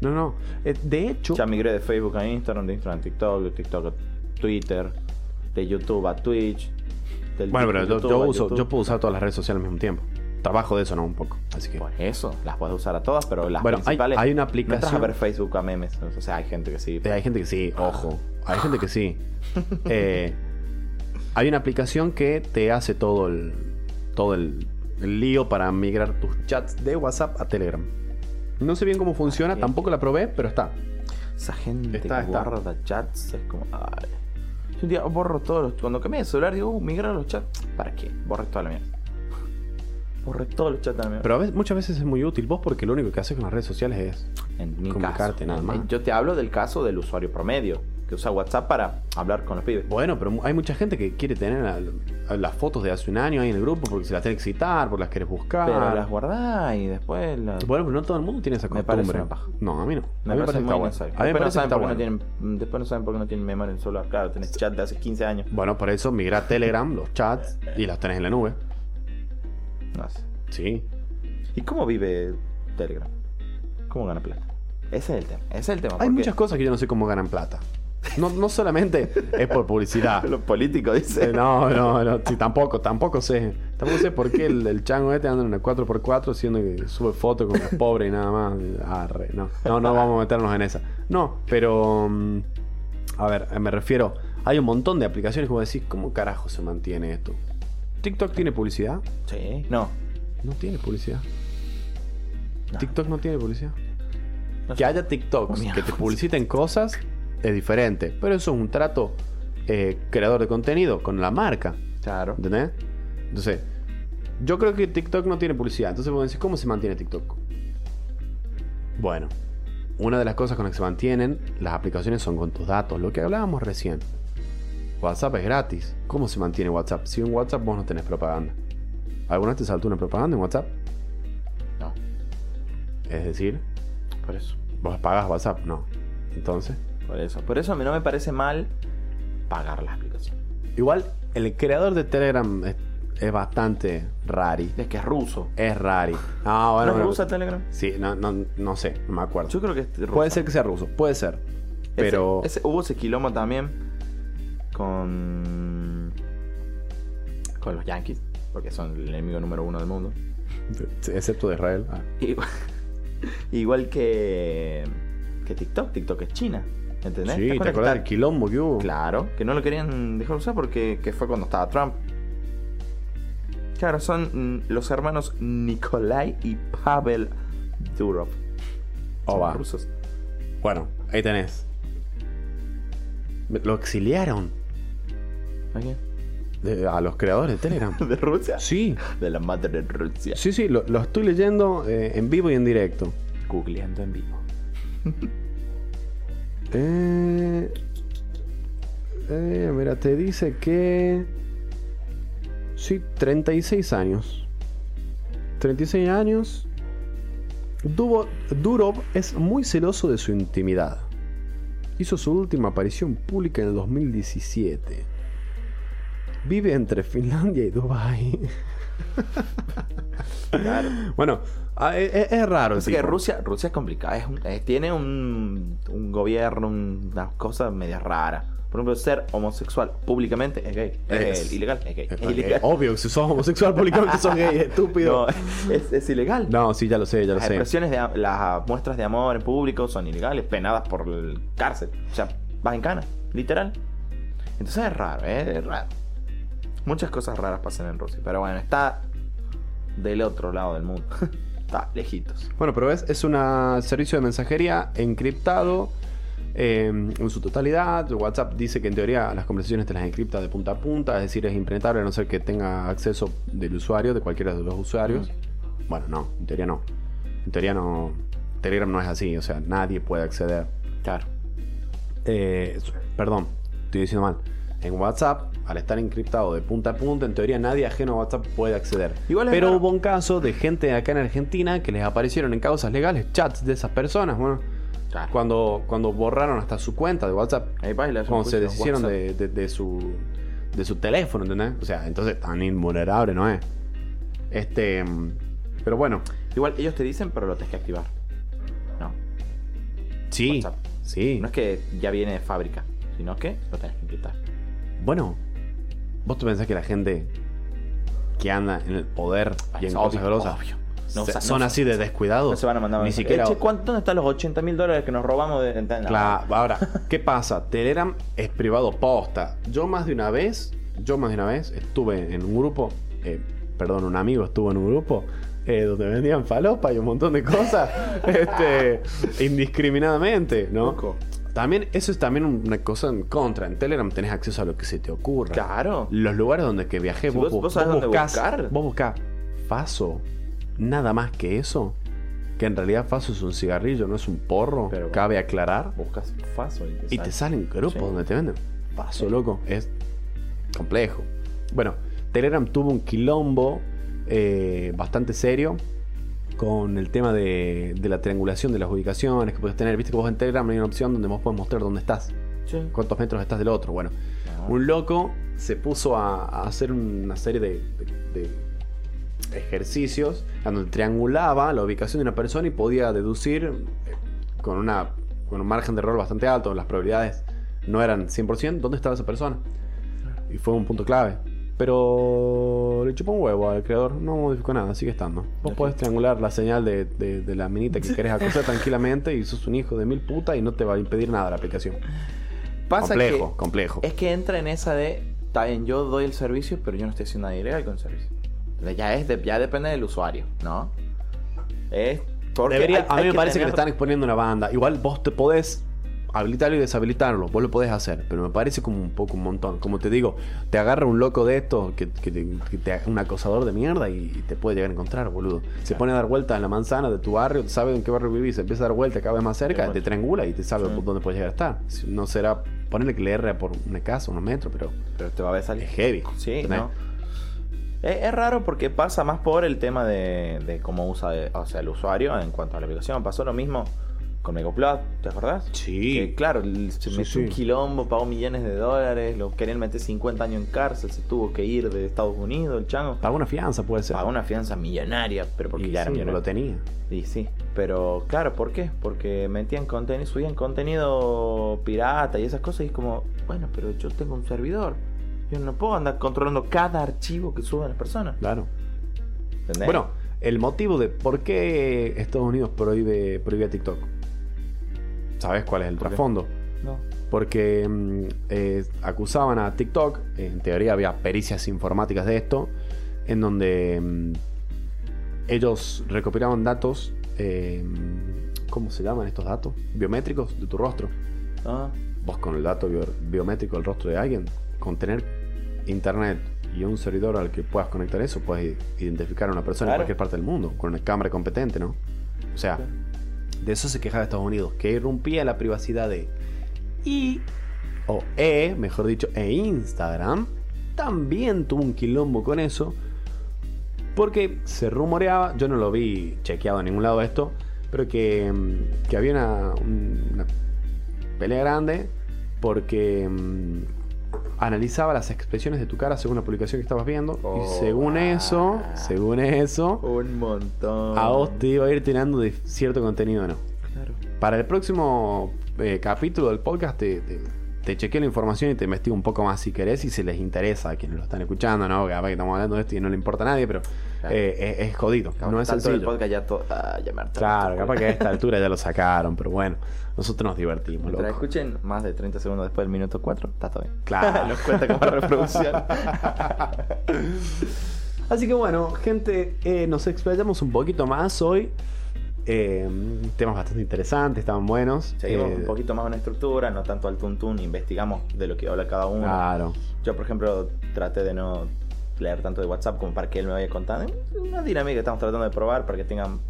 no, no. Eh, de hecho, Ya migré de Facebook a Instagram, de Instagram a TikTok, de TikTok a Twitter, de YouTube a Twitch. del bueno, pero yo, uso, yo puedo usar todas las redes sociales al mismo tiempo. Trabajo de eso, ¿no? Un poco. Así que. Pues eso, las puedes usar a todas, pero las Bueno, hay- principales. hay una No entras a aplicación- ver Facebook a memes. O sea, hay gente que sí. Hay gente que sí, ojo. Hay gente que sí. Eh, hay una aplicación que te hace todo el. todo el, el lío para migrar tus chats de WhatsApp a Telegram. No sé bien cómo funciona, tampoco la probé, pero está. Esa gente Está, que está. guarda chats es como. Ay. Yo un día borro todos los. Cuando cambié de celular, digo, uh, migrar los chats. ¿Para qué? Borré toda la mierda. Borré todos los chats de la mierda. Pero a veces, muchas veces es muy útil vos porque lo único que haces con las redes sociales es. en mi comunicarte caso. nada más. Yo te hablo del caso del usuario promedio, que usa WhatsApp para hablar con los pibes. Bueno, pero hay mucha gente que quiere tener las fotos de hace un año ahí en el grupo porque se las tiene que citar, porque las quieres buscar. Pero las guardás y después las. Bueno, pero no todo el mundo tiene esa Me costumbre. parece una paja. No, a mí no. me a mí parece que está bueno. mí me Después no, parece que saben está bueno. no tienen, después no saben por qué no tienen memoria en el celular. Claro, tenés chat de hace 15 años. Bueno, por eso migra a Telegram, los chats y las tenés en la nube. No sé. Sí. ¿Y cómo vive Telegram? ¿Cómo gana plata? Ese es el tema. Ese es el tema. Hay muchas cosas que yo no sé cómo ganan plata. No, no solamente es por publicidad. Los políticos Eh, dicen. No, no, no, sí, tampoco, tampoco sé. Tampoco sé por qué el, el chango este anda en una 4x4 siendo que sube fotos como es pobre y nada más. Arre, no, no, no vamos a meternos en esa. No, pero. mm, A ver, eh, me refiero. Hay un montón de aplicaciones como decís, ¿cómo carajo se mantiene esto? ¿TikTok tiene publicidad? Sí. No. No tiene publicidad. No. TikTok no tiene publicidad. No Que sé. haya TikToks Mierda. que te publiciten cosas es diferente. Pero eso es un trato eh, creador de contenido con la marca. Claro. ¿Entendés? Entonces, yo creo que TikTok no tiene publicidad. Entonces vos decís, ¿cómo se mantiene TikTok? Bueno, una de las cosas con las que se mantienen las aplicaciones son con tus datos, lo que hablábamos recién. WhatsApp es gratis. ¿Cómo se mantiene WhatsApp? Si en WhatsApp vos no tenés propaganda. ¿Alguna vez te saltó una propaganda en WhatsApp? No. Es decir, Por eso. vos pagás WhatsApp, no. Entonces, Por eso. Por eso a mí no me parece mal pagar la aplicación. igual el creador de Telegram es, es bastante rari. Es que es ruso. Es rari. Ah, bueno, ¿No es rusa Telegram? Sí, no, no, no sé, no me acuerdo. Yo creo que es rusa. Puede ser que sea ruso, puede ser. Ese- Pero. ese- hubo ese quilombo también con. con los Yankees, porque son el enemigo número uno del mundo. Excepto de Israel. Ah. Igual, igual que. que TikTok. TikTok es China. ¿Entendés? Sí, ¿te acuerdas del quilombo que hubo? Claro, que no lo querían dejar usar porque que fue cuando estaba Trump. Claro, son mm, los hermanos Nikolai y Pavel Durov. Son va. rusos. Bueno, ahí tenés. Lo exiliaron ¿A quién? de- a los creadores de Telegram. ¿De Rusia? Sí, De la madre de Rusia. sí, sí, lo, lo estoy leyendo eh, en vivo y en directo. Googleando en vivo. Eh, eh, mira, te dice que. Sí, 36 años. 36 años. Dubo- Durov es muy celoso de su intimidad. Hizo su última aparición pública en el 2017. Vive entre Finlandia y Dubai. Claro. Bueno, ah, es, es- es raro. Así que. Rusia, Rusia es complicada. Es un- eh, tiene un, un gobierno, un- unas cosas medio raras. Por ejemplo, ser homosexual públicamente es gay. Es, Es- ilegal. Es gay. Es ilegal. Obvio, si sos homosexual públicamente sos gay, estúpido. No, es, es ilegal. No, sí, ya lo sé, ya lo Las sé. expresiones de am- las muestras de amor en público son ilegales, penadas por el cárcel. O sea, vas en cana, literal. Entonces es raro, ¿eh? es raro. Muchas cosas raras pasan en Rusia. Pero bueno, está del otro lado del mundo. está lejitos. Bueno, pero ves, es un servicio de mensajería encriptado eh, en su totalidad. WhatsApp dice que en teoría las conversaciones te las encripta de punta a punta, es decir, es impenetrable a no ser que tenga acceso del usuario, de cualquiera de los usuarios. Bueno, no, en teoría no. En teoría no. Telegram no es así, o sea, nadie puede acceder. Claro. Eh, perdón, estoy diciendo mal. En WhatsApp, al estar encriptado de punta a punta, en teoría nadie ajeno a WhatsApp puede acceder. Igual Pero raro. hubo un caso de gente acá en Argentina que les aparecieron en causas legales chats de esas personas. Bueno, Claro. cuando, cuando borraron hasta su cuenta de WhatsApp. Ahí Cuando se deshicieron de, de- de su, de su teléfono, ¿entendés? O sea, entonces tan invulnerable no es. Este. Pero bueno, Igual ellos te dicen, pero lo tienes que activar. No. sí. WhatsApp. Sí. No es que ya viene de fábrica, sino que lo tenés que encriptar. Bueno, ¿vos te pensás que la gente que anda en el poder y en cosas grosas obvio. No, se- o sea, son no- así de descuidados? No se van a mandar Ni siquiera. Che, ¿cuánto- ¿Dónde están los 80 mil dólares que nos robamos de de- Claro, ahora, ¿qué pasa? Telegram es privado posta. Yo más de una vez, yo más de una vez estuve en un grupo, eh, perdón, un amigo estuvo en un grupo eh, donde vendían falopa y un montón de cosas, este, indiscriminadamente, ¿no? Loco. También, eso es también una cosa en contra. En Telegram tenés acceso a lo que se te ocurra. Claro. Los lugares donde que viajé, Si vos, vos- vos, sabés vos dónde buscás, buscar. vos buscás Faso, nada más que eso. Que en realidad Faso es un cigarrillo, no es un porro. Pero- Cabe aclarar. Buscas Faso y te Y te salen grupos Sí. donde te venden. Paso, loco. Es complejo. Bueno, Telegram tuvo un quilombo eh, bastante serio con el tema de, de la triangulación de las ubicaciones que puedes tener. Viste que vos en Telegram hay una opción donde vos puedes mostrar dónde estás, Sí. cuántos metros estás del otro. Bueno, Ah. un loco se puso a, a hacer una serie de, de- de ejercicios donde triangulaba la ubicación de una persona y podía deducir eh, con, una, con un margen de error bastante alto, las probabilidades no eran 100%, dónde estaba esa persona. Y fue un punto clave. Pero le chupó un huevo al creador, no modificó nada, sigue estando. Vos podés triangular la señal de, de- de la minita que querés acusar tranquilamente y sos un hijo de mil puta y no te va a impedir nada la aplicación. Pasa complejo, que complejo. es que entra en esa de, está bien, yo doy el servicio, pero yo no estoy haciendo nada ilegal con el servicio. Ya es de- ya depende del usuario, ¿no? Es porque Debería- hay- a mí me parece que le están exponiendo una banda. Igual vos te podés habilitarlo y deshabilitarlo. Vos lo podés hacer. Pero me parece como un poco un montón. Como te digo, te agarra un loco de esto, que, que te, que te- un acosador de mierda y, y te puede llegar a encontrar, boludo. Se pone a dar vueltas en la manzana de tu barrio, sabe en qué barrio vivís, se empieza a dar vueltas cada vez más cerca, te triangula y te sabe Sí. dónde puedes llegar a estar. No será, ponerle que le erre por una casa, unos metros, pero Pero te va a ver salir. es heavy. Sí. ¿no? Es, raro porque pasa más por el tema de, de cómo usa o sea, el usuario en cuanto a la aplicación. Pasó lo mismo con Megaplot, ¿te acordás? Sí. Que, claro, se Sí, metió sí. un quilombo, pagó millones de dólares, lo querían meter 50 años en cárcel, se tuvo que ir de Estados Unidos, el chango. Paga una fianza, puede ser. Pagó una fianza millonaria, pero porque y ya era sí, no lo tenía. Y sí, pero claro, ¿por qué? Porque metían contenido, subían contenido pirata y esas cosas y es como, bueno, pero yo tengo un servidor. Yo no puedo andar controlando cada archivo que suben las personas. Claro. ¿Entendés? Bueno, el motivo de por qué Estados Unidos prohíbe, prohíbe a TikTok. ¿Sabes cuál es el trasfondo? no. Porque mm, eh, acusaban a TikTok, en teoría había pericias informáticas de esto, en donde mm, ellos recopilaban datos, eh, ¿cómo se llaman estos datos? Biométricos de tu rostro. Ah, Vos con el dato bio- biométrico del rostro de alguien, con tener internet y un servidor al que puedas conectar eso, puedes identificar a una persona en Claro. cualquier parte del mundo, con una cámara competente, ¿no? O sea. De eso se quejaba Estados Unidos, que irrumpía la privacidad de I o E, mejor dicho, e Instagram también tuvo un quilombo con eso. Porque se rumoreaba, yo no lo vi chequeado en ningún lado esto, pero que, mm, que había una, un- una pelea grande porque mm, analizaba las expresiones de tu cara según la publicación que estabas viendo. Oh, y según eso, según eso, un montón. a vos te iba a ir tirando de cierto contenido o no. Claro. Para el próximo eh, capítulo del podcast te, te, te chequeo la información y te investigo un poco más si querés y si les interesa a quienes lo están escuchando, ¿no? Capaz que estamos hablando de esto y no le importa a nadie, pero Claro. eh, es, es jodido, Capaz no es tanto el sencillo. podcast ya, to- me harté. Claro, capaz que a esta altura ya lo sacaron, pero bueno, nosotros nos divertimos, Mientras loco. escuchen más de 30 segundos después del minuto 4, está todo bien. Claro. Nos cuenta como reproducción. Así que bueno, gente, eh, nos explayamos un poquito más hoy. Eh, temas bastante interesantes, estaban buenos. Seguimos Eh, un poquito más una estructura, no tanto al tuntún, investigamos de lo que habla cada uno. Claro. Yo, por ejemplo, traté de no leer tanto de WhatsApp como para que él me vaya contando. Una dinámica que estamos tratando de probar para que tengan.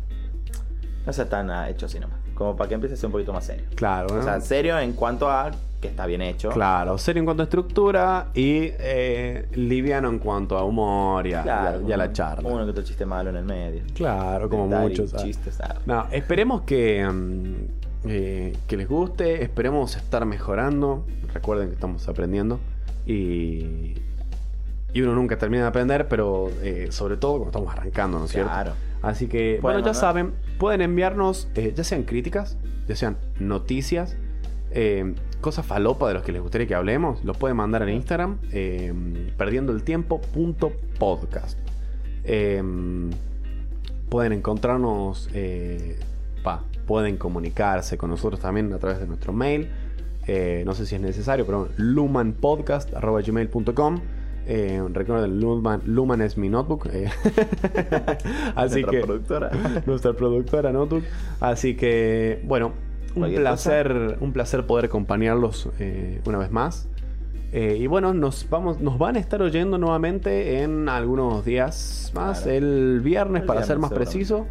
No sea tan ah, hecho así nomás. Como para que empiece a ser un poquito más serio. Claro, O ¿no? sea, serio en cuanto a que está bien hecho. Claro, serio en cuanto a estructura y eh, liviano en cuanto a humor y a, Claro, y a- y a la charla. Uno que otro chiste malo en el medio. Claro, como muchos. ah. Chistes. ah. No, esperemos que, mm, eh, que les guste, esperemos estar mejorando. Recuerden que estamos aprendiendo y, y uno nunca termina de aprender, pero eh, sobre todo cuando estamos arrancando, ¿no es cierto? Claro. Así que, bueno, ya mandar. saben, pueden enviarnos ya sean críticas, ya sean noticias, eh, cosas falopa de los que les gustaría que hablemos, los pueden mandar en Instagram, eh, perdiendo el tiempo punto podcast. Eh, pueden encontrarnos, eh, pa, pueden comunicarse con nosotros también a través de nuestro mail. Eh, no sé si es necesario, pero lumanpodcast.gmail.com eh, recuerden, Luman, Luman es mi notebook. eh. Así Nuestra que productora. nuestra productora Notebook. Así que, bueno, un placer, un placer poder acompañarlos eh, una vez más. Eh, y bueno, nos vamos, nos van a estar oyendo nuevamente en algunos días más. Claro. El viernes, El para viernes, ser más preciso.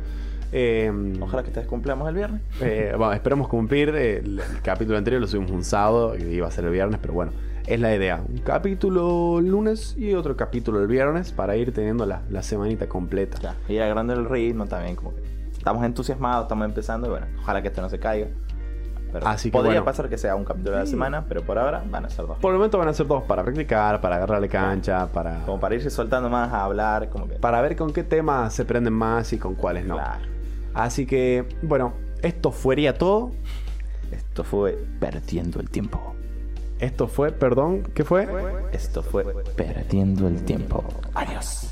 Eh, Ojalá que ustedes cumplamos el viernes. eh, bueno, esperamos cumplir. El, el capítulo anterior lo subimos un sábado y iba a ser el viernes, pero bueno, es la idea. Un capítulo el lunes y otro capítulo el viernes para ir teniendo la, la semanita completa. Ya, ir agrandando el ritmo también, como que estamos entusiasmados, estamos empezando y bueno, ojalá que esto no se caiga. Pero Así que podría bueno. pasar que sea un capítulo de la semana, pero por ahora van a ser dos. Por el momento van a ser todos para practicar, para agarrarle cancha, para, Como para irse soltando más a hablar, como que. para ver con qué temas se prenden más y con cuáles no. Claro. Así que, bueno, esto fuería todo. Esto fue perdiendo el tiempo. Esto fue, perdón, ¿qué fue? Esto fue Perdiendo el Tiempo. Adiós.